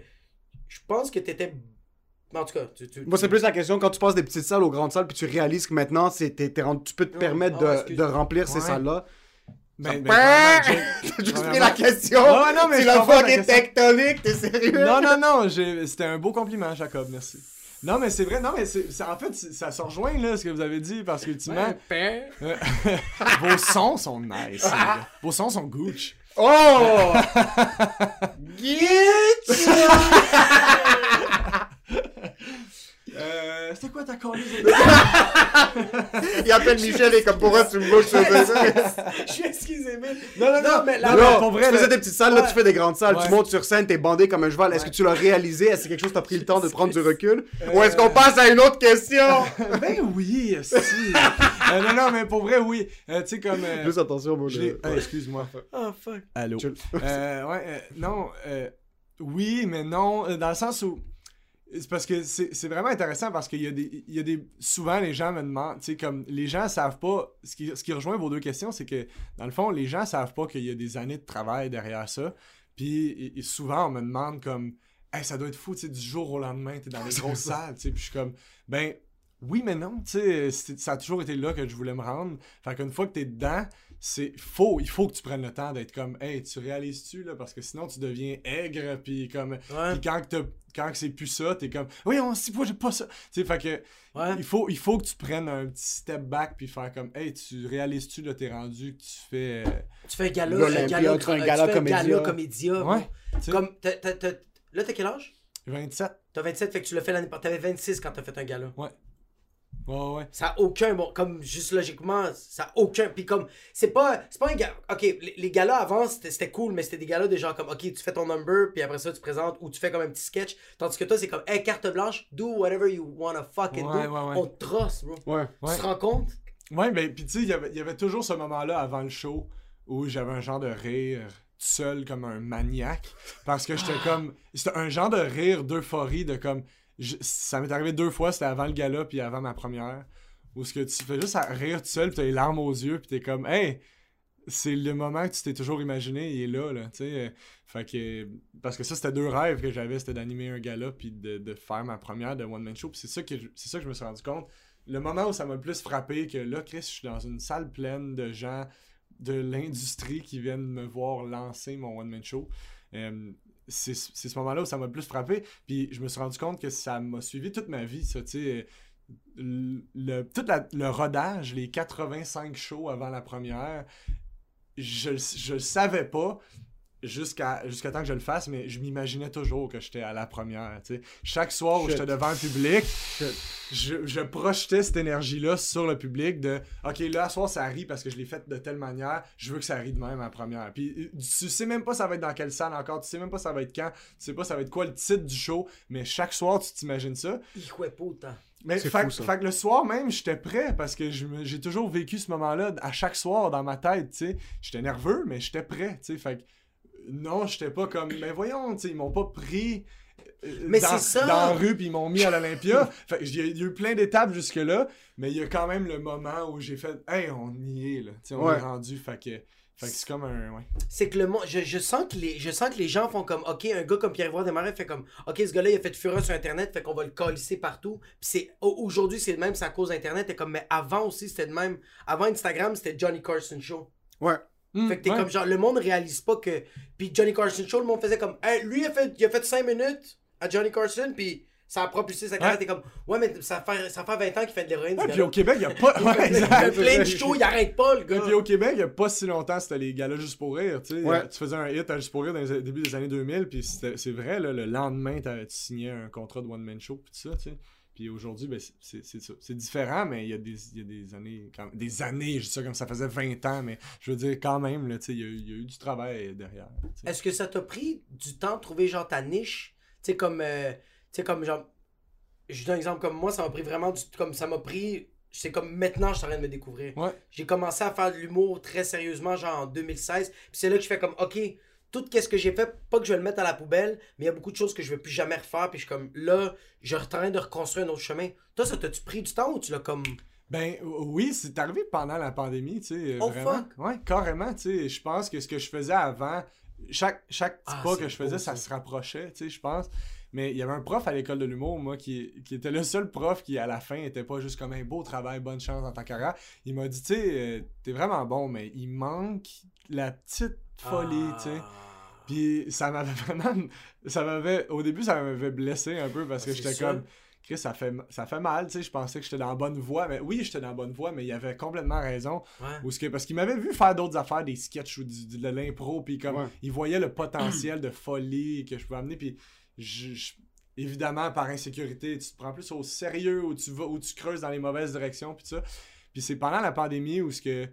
Je pense que t'étais. En tout cas, tu. tu- Moi, c'est plus la question quand tu passes des petites salles aux grandes salles, puis tu réalises que maintenant, c'est, t'es- t'es rendu- tu peux te permettre Ah de, de remplir ces salles-là. Ben, ben, T'as vraiment, juste pris la question! Ouais, non, mais tu l'as fucking tectonique, t'es sérieux? non, non, non, j'ai- c'était un beau compliment, Jacob, merci. Non, mais c'est vrai, non, mais c'est, en fait, ça se rejoint, là, ce que vous avez dit, parce qu'ultimement, Ouais, ben. euh, vos sons sont nice. Vos sons sont gooch. Oh! Get! Euh, c'était quoi ta colise? Il appelle Michel et comme pour moi, tu me vois, je faisais ça. Je suis excusé, mais. Non, non, non, mais non, Non, pour vrai, tu faisais là- des petites salles, là, tu fais des grandes salles, Ouais. tu montes sur scène, t'es bandé comme un cheval. Est-ce que tu l'as réalisé? Est-ce que c'est quelque chose que t'as pris le temps de prendre du recul? Ou est-ce qu'on passe à une autre question? ben oui, si. Euh, non, non, mais pour vrai, oui. Euh, tu sais, comme. euh, Juste attention, moi, euh, excuse-moi. Oh, fuck. Allô. Euh, ouais, euh, non, euh, oui, mais non, euh, dans le sens où C'est parce que c'est vraiment intéressant parce qu'il y a des. Il y a des souvent, les gens me demandent. Tu sais, comme les gens savent pas. Ce qui, ce qui rejoint vos deux questions, c'est que dans le fond, les gens savent pas qu'il y a des années de travail derrière ça. Puis et- et souvent, on me demande comme. Hey, ça doit être fou, tu sais, du jour au lendemain, t'es dans les grosses salles, tu sais. Puis je suis comme. Ben. Oui, mais non, tu sais, ça a toujours été là que je voulais me rendre. Fait qu'une fois que t'es dedans, c'est faux, il faut que tu prennes le temps d'être comme, hey, tu réalises-tu, là, parce que sinon tu deviens aigre, puis comme, Ouais. puis quand, quand c'est plus ça, t'es comme, oui, on pas, j'ai pas ça. Tu sais, fait que, Ouais. il, faut, il faut que tu prennes un petit step back, puis faire comme, hey, tu réalises-tu, là, t'es rendu, que tu fais. euh, Tu fais un gala, un gala, tu fais un gala fais comédia. comédia. Ouais, Comme, t'as- là, t'as quel âge? 27. T'as 27, fait que tu l'as fait l'année passée. T'avais 26 quand t'as fait un gala. Ouais. Ouais, ouais. Ça a aucun bon comme juste logiquement ça a aucun puis comme c'est pas c'est pas un gars OK les, les galas avant c'était cool mais c'était des galas de genre comme OK tu fais ton number puis après ça tu présentes ou tu fais comme un petit sketch tandis que toi c'est comme hey carte blanche do whatever you wanna fucking Ouais, do ouais, ouais. on te trosse bro Ouais. Ouais. tu te rends compte? Ouais, ben, pis tu sais, il y avait- il y avait toujours ce moment-là avant le show où j'avais un genre de rire seul comme un maniaque. Parce que j'étais comme. C'était un genre de rire d'euphorie, de comme. Ça m'est arrivé deux fois, c'était avant le gala puis avant ma première. Où ce que tu fais juste à rire tout seul, pis t'as les larmes aux yeux, pis t'es comme, hey, c'est le moment que tu t'es toujours imaginé, il est là, là, tu sais. Fait que. Parce que ça, c'était deux rêves que j'avais, c'était d'animer un gala puis de, de faire ma première de One Man Show. Puis c'est ça, que je- ça que je me suis rendu compte. Le moment où ça m'a le plus frappé, que là, Chris, je suis dans une salle pleine de gens de l'industrie qui viennent me voir lancer mon One Man Show. Euh, c'est ce moment-là où ça m'a le plus frappé. Puis je me suis rendu compte que ça m'a suivi toute ma vie, ça, sais. Le, tout le rodage, les 85 shows avant la première, je, je savais pas jusqu'à jusqu'à temps que je le fasse, mais je m'imaginais toujours que j'étais à la première. tu sais. Chaque soir où j'étais devant le public, je, je projetais cette énergie-là sur le public de OK, là, ce soir, ça rit parce que je l'ai fait de telle manière, je veux que ça rit de même à la première. Puis euh, tu sais même pas ça va être dans quelle salle encore, tu sais même pas ça va être quand, tu sais pas ça va être quoi le titre du show, mais chaque soir, tu t'imagines ça. Hijo de puta. Mais fait, fou, ça. fait que le soir même, j'étais prêt parce que j'ai toujours vécu ce moment-là à chaque soir dans ma tête, tu sais. J'étais nerveux, mais j'étais prêt, tu sais. Fait que non, j'étais pas comme, mais voyons, ils m'ont pas pris euh, Mais dans, c'est ça! dans la rue puis ils m'ont mis à l'Olympia. fait que j'ai- il y a eu plein d'étapes jusque-là, mais il y a quand même le moment où j'ai fait, hey, on y est, là. On Ouais. est rendu, fait que, fait que c'est comme un, ouais. c'est que le monde je, je sens que les je sens que les gens font comme OK un gars comme Pierre-Yves Desmarais fait comme OK ce gars-là il a fait fureur sur internet fait qu'on va le colisser partout puis c'est au- aujourd'hui c'est le même c'est à cause d'internet et comme mais avant aussi c'était le même avant Instagram c'était Johnny Carson show Ouais. Fait que t'es Ouais. comme genre, le monde réalise pas que. Puis Johnny Carson Show, le monde faisait comme. Hey, lui, il a fait, il a fait 5 minutes à Johnny Carson, puis ça a propulsé sa carrière. Ouais. T'es comme, ouais, mais ça fait, ça fait 20 ans qu'il fait de l'héroïne. Ouais, puis au gars-là. Québec, il y a pas. Ouais, exact. plein de shows, il arrête pas, le Et gars. puis au Québec, il y a pas si longtemps, c'était les galas juste pour rire. Tu sais, Ouais. Tu faisais un hit à juste pour rire dans les début des années 2000, puis c'était- c'est vrai, là, le lendemain, tu signais un contrat de one man show, puis tout ça, tu sais. Puis aujourd'hui, ben, c'est- ça. C'est différent, mais il y, a des, il y a des années, quand des années, je dis ça comme ça faisait 20 ans, mais je veux dire, quand même, là, il y, a eu- il y a eu du travail derrière. Est-ce que ça t'a pris du temps de trouver genre ta niche? Tu sais, comme. euh, sais, comme genre. Je donne un exemple comme moi, ça m'a pris vraiment du. Comme ça m'a pris. C'est comme maintenant, je suis en train de me découvrir. Ouais. J'ai commencé à faire de l'humour très sérieusement, genre en 2016. Puis c'est là que je fais comme, OK, tout ce que j'ai fait, pas que je vais le mettre à la poubelle, mais il y a beaucoup de choses que je vais plus jamais refaire. Puis je suis comme, là, je suis en train de reconstruire un autre chemin. Toi, ça t'a-tu pris du temps ou tu l'as comme. Ben oui, c'est arrivé pendant la pandémie, tu sais, Oh, vraiment. fuck. Ouais, carrément, tu sais, je pense que ce que je faisais avant, chaque, chaque petit Ah, pas que je faisais, ça. se rapprochait, tu sais, je pense. Mais il y avait un prof à l'école de l'humour, moi, qui, qui était le seul prof qui, à la fin, était pas juste comme un beau travail, bonne chance dans ta carrière. Il m'a dit, tu sais, euh, t'es vraiment bon, mais il manque la petite folie, tu sais. Ah. Puis ça m'avait vraiment. Ça m'avait. Au début, ça m'avait blessé un peu parce que Ah, j'étais comme. Chris, ça fait, ça fait mal, tu sais. Je pensais que j'étais dans la bonne voie. Mais oui, j'étais dans la bonne voie, mais il avait complètement raison. Ouais. Où ce que, parce qu'il m'avait vu faire d'autres affaires, des sketchs ou du- de l'impro. Puis comme. Ouais. Il voyait le potentiel de folie que je pouvais amener. Puis je- je- évidemment, par insécurité, tu te prends plus au sérieux ou tu vas ou tu creuses dans les mauvaises directions. Puis ça. Puis c'est pendant la pandémie où ce que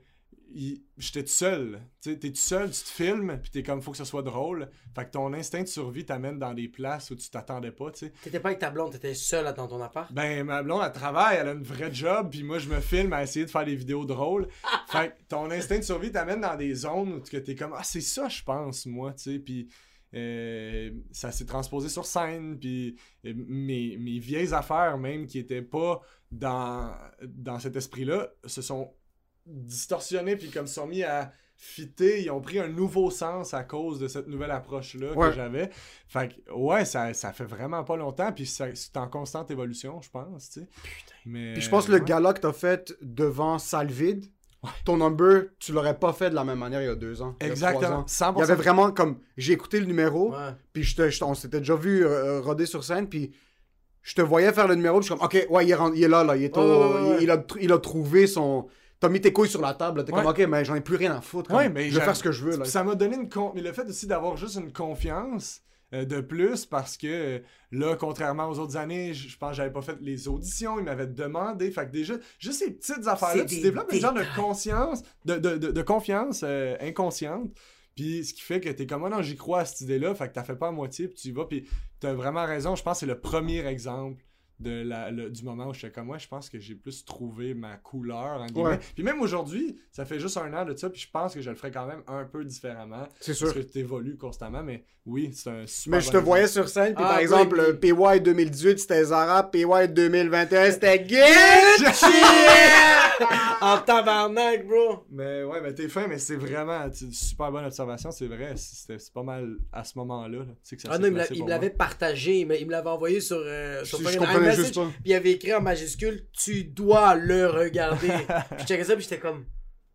il- j'étais tout seul. Tu t'es tout seul, tu te filmes, puis t'es comme, faut que ce soit drôle. Fait que ton instinct de survie t'amène dans des places où tu t'attendais pas, tu sais. T'étais pas avec ta blonde, t'étais seul dans ton appart? Ben, ma blonde, elle travaille, elle a une vraie job, puis moi, je me filme à essayer de faire des vidéos drôles. fait que ton instinct de survie t'amène dans des zones où t'es comme, ah, c'est ça, je pense, moi, tu sais. Puis euh, ça s'est transposé sur scène, puis euh, mes, mes vieilles affaires, même qui étaient pas dans, dans cet esprit-là, se sont distorsionnées, puis comme se sont mis à fitter, ils ont pris un nouveau sens à cause de cette nouvelle approche-là Ouais. que j'avais. Fait que, ouais, ça, ça fait vraiment pas longtemps, puis c'est en constante évolution, je pense, tu sais. Mais, Puis je pense que le gala que t'as fait devant salle vide, ton number, tu l'aurais pas fait de la même manière il y a deux ans. il y Exactement, ans. 100%. Il y avait vraiment comme. J'ai écouté le numéro, puis je te, je- on s'était déjà vu euh, roder sur scène, puis je te voyais faire le numéro, puis je suis comme, ok, ouais, il est, il est là, là, il est au- Ouais, ouais, ouais, il, il a, il a trouvé son. T'as mis tes couilles sur la table, t'es Ouais. comme, ok, mais j'en ai plus rien à foutre. Ouais, mais je vais faire ce que je veux, là. Ça m'a donné une con... mais le fait aussi d'avoir juste une confiance euh, de plus parce que là contrairement aux autres années je je pense que j'avais pas fait les auditions ils m'avaient demandé fait que déjà juste ces petites affaires là C'est tu développes un genre de conscience de, de, de, de confiance euh, inconsciente puis ce qui fait que t'es comme oh non j'y crois à cette idée là fait que t'as fait pas à moitié puis tu y vas puis t'as vraiment raison je pense que c'est le premier exemple de la, le- du moment où j'étais comme ouais je pense que j'ai plus trouvé ma couleur en guillemets. Ouais. puis même aujourd'hui ça fait juste un an de ça puis je pense que je le ferais quand même un peu différemment C'est parce sûr. que t'évolues constamment, mais oui, c'est un super. Mais je bon te exemple. voyais sur scène, puis Ah, par oui, exemple, oui. le PY 2018, c'était Zara, PY 2021, c'était Gucci! En tabarnak, bro! Mais ouais, mais t'es fin, mais c'est vraiment une super bonne observation, c'est vrai. C'est c'est pas mal à ce moment-là. là. Tu que ça Ah non, il me moi. l'avait partagé, il me il me l'avait envoyé sur, euh, sur Je- fucking je pas. Puis il avait écrit en majuscule Tu dois le regarder. puis je checkais ça, puis j'étais comme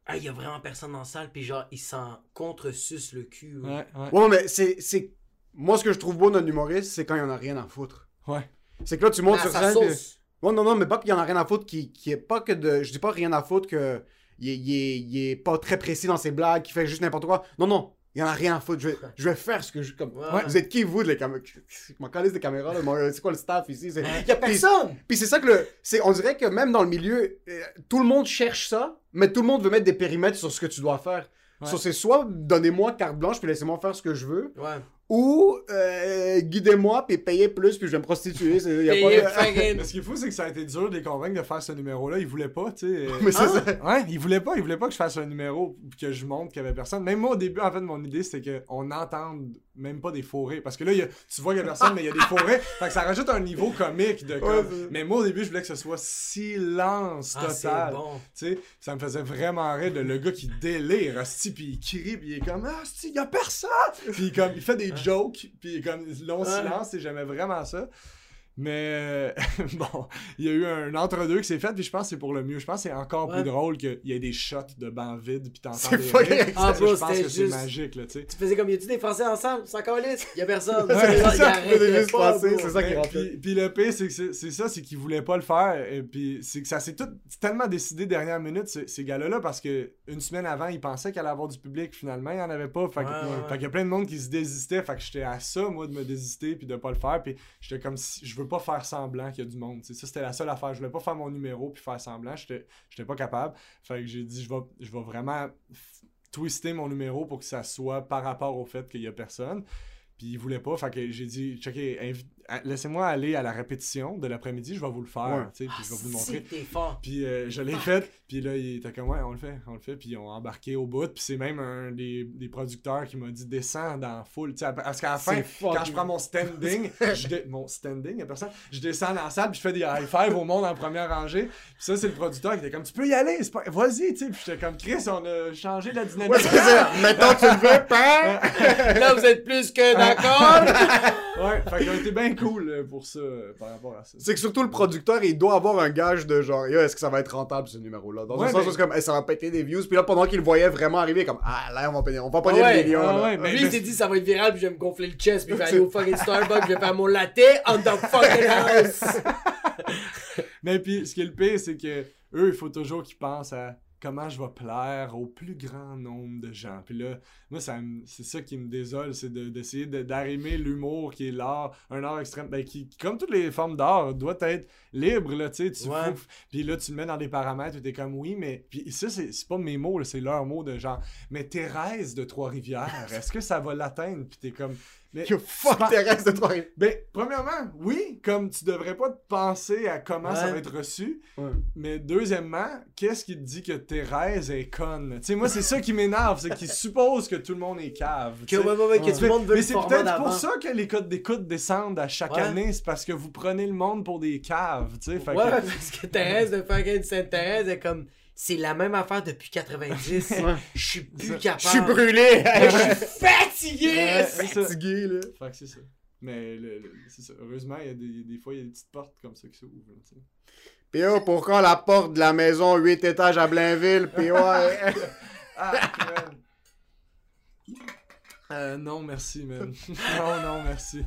Ah, il y a vraiment personne dans la salle, puis genre, il s'en contre-suce le cul. ouais. Ouais, ouais. Ouais, mais c'est. c'est- Moi, ce que je trouve beau d'un humoriste, c'est quand il y en a rien à foutre. Ouais. C'est que là, tu montes À sur scène. puis- sauce. Ouais, non, non, mais pas qu'il y en a rien à foutre, qui, qui est pas que de. Je dis pas rien à foutre que. Il est, il est- il est pas très précis dans ses blagues, qu'il fait juste n'importe quoi. Non, non, il y en a rien à foutre. Je vais, je vais faire ce que je. Comme... Ouais. Vous êtes qui, vous, les caméras calisse des caméras. Mon- C'est quoi le staff ici? C'est- Il y a personne! Puis c'est ça que le. c'est On dirait que même dans le milieu, euh, tout le monde cherche ça, mais tout le monde veut mettre des périmètres sur ce que tu dois faire. Ouais. So, c'est soit donnez-moi carte blanche puis laissez-moi faire ce que je veux, Ouais. ou euh, guidez-moi puis payez plus puis je vais me prostituer. C'est- y a Payé pas de- fucking- Mais ce qui est fou, c'est que ça a été dur de les convaincre de faire ce numéro-là. Ils voulaient pas, tu sais. Mais c'est Ah. ça. Ouais, ils voulaient pas, ils voulaient pas que je fasse un numéro que je montre qu'il y avait personne. Même moi au début, en fait, mon idée c'était qu'on n'entende même pas des forêts. Parce que là, il y a- tu vois qu'il y a personne, mais il y a des forêts. Fait que ça rajoute un niveau comique de comme. Ouais, mais moi au début, je voulais que ce soit silence Ah, total. bon. Tu sais, ça me faisait vraiment rire de le gars qui délire, hostie, puis il crie, puis il est comme, ah, hostie, y a personne! Puis comme, il fait des jokes, puis il est comme, long silence, et j'aimais vraiment ça. Mais, bon, il y a eu un entre-deux qui s'est fait, puis je pense que c'est pour le mieux. Je pense que c'est encore Ouais. plus drôle qu'il y ait des shots de bancs vides, puis t'entends C'est des fucking rires. Ah, je pense que c'est magique, là, tu sais. Tu faisais comme, y a-tu des Français ensemble? C'est encore liste? Y a personne. Ouais, C'est ça c'est ça qui puis, le pire, c'est que c'est ça, c'est qu'ils voulaient pas le faire. Et puis c'est que ça s'est tout tellement décidé dernière minute, ces, ces gars-là, parce que une semaine avant, ils pensaient qu'il allait avoir du public. Finalement, il y en avait pas. Fait qu'il y a plein de monde qui se désistait. Fait que j'étais à ça, moi, de me désister puis de pas le faire. Puis j'étais comme si je veux pas faire semblant qu'il y a du monde. tu sais. Ça, c'était la seule affaire. Je voulais pas faire mon numéro puis faire semblant. J'étais j'étais pas capable. Fait j'ai dit, je vais, je vais vraiment twister mon numéro pour que ça soit par rapport au fait qu'il y a personne. Puis il voulait pas, fait j'ai dit, checkez, invi- laissez-moi aller à la répétition de l'après-midi, je vais vous le faire, Ouais. tu sais, puis je vais vous le Ah, montrer. fort. Puis euh, je l'ai fait, puis là, il était comme, ouais, on le fait, on le fait, puis ils ont embarqué au bout, puis c'est même un des, des producteurs qui m'a dit, descends dans la foule, tu sais, parce qu'à la fin, quand je prends mon standing, je dé- mon standing, a personne, je descends dans la salle, puis je fais des high five au monde en première rangée, puis ça, c'est le producteur qui était comme, tu peux y aller, c'est pas... vas-y, tu sais, puis j'étais comme, Chris, on a changé la dynamique. Ouais, ça. Mettons, tu le veux, pas. Là, vous êtes plus que d'accord. Ouais, fait qu'ils ont été bien cool euh, pour ça, euh, par rapport à ça. C'est que surtout le producteur, il doit avoir un gage de genre, Yo, est-ce que ça va être rentable ce numéro-là? Dans Ouais, un sens mais- où c'est comme, Eh, ça va péter des views. Puis là, pendant qu'il le voyait vraiment arriver, comme, ah là, on va payer, on va pas Ah ouais, des millions. ah ouais, mais- Lui, il s'est dit, ça va être viral, puis je vais me gonfler le chest, puis je vais aller au fucking Starbucks, je vais faire mon latte on the fucking house. Mais puis, ce qui est le pire, c'est que eux, il faut toujours qu'ils pensent à comment je vais plaire au plus grand nombre de gens. Puis là, moi, ça c'est ça qui me désole, c'est de- d'essayer de, d'arrimer l'humour qui est l'art, un art extrême, ben, qui, qui, comme toutes les formes d'art, doit être libre, là, tu sais, tu Ouais. Puis là, tu le mets dans des paramètres où t'es comme, oui, mais... Puis ça, c'est pas mes mots, c'est leurs mots de genre, mais Thérèse de Trois-Rivières, est-ce que ça va l'atteindre? Puis t'es comme... Mais Yo, fuck pas- Thérèse de Trois-Rivières. Ben, premièrement, oui, comme tu devrais pas te penser à comment ça va être reçu. Ouais. Mais deuxièmement, qu'est-ce qui te dit que Thérèse est conne? Tu sais, moi, c'est ça qui m'énerve, c'est qu'ils supposent que tout le monde est cave. Que, tu sais. ouais, ouais, ouais, que Ouais. tout le monde veut Mais c'est peut-être pour ça que les codes d'écoute descendent à chaque Ouais. année, c'est parce que vous prenez le monde pour des caves, tu sais. Que- Ouais, parce que Thérèse de fucking Sainte-Thérèse est comme. C'est la même affaire depuis 90. Ouais. Je suis plus Je capable. suis brûlé. Je suis fatigué. Ouais, c'est ça. Fatigué, là. Fait que c'est ça. Mais le- le- c'est ça. Heureusement, il y a des, des fois, il y a des petites portes comme ça qui s'ouvrent. là, tu sais. Pis yo, pour quand la porte de la maison 8 étages à Blainville? Ouais. Ah. Euh, non, merci, man. non, non, merci.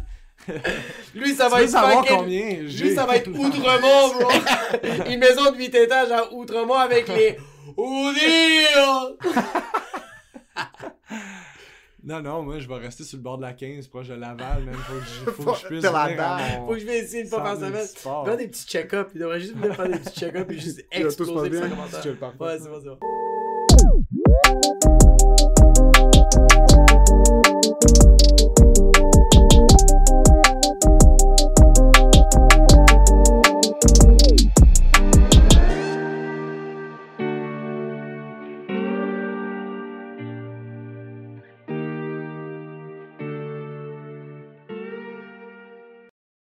Lui, ça Tu va veux être fucking- combien? Lui, ça va être Outremont, bro. Une maison de 8 étages à Outremont avec les. Non, non, moi, je vais rester sur le bord de la 15, proche de Laval, man. Faut que je, faut que je puisse mon... Faut que je vais essayer une fois par semaine. Faire des petits check-ups. Il devrait juste venir faire des petits check-ups et juste exploser les commentaires. Ouais, c'est bon, c'est bon.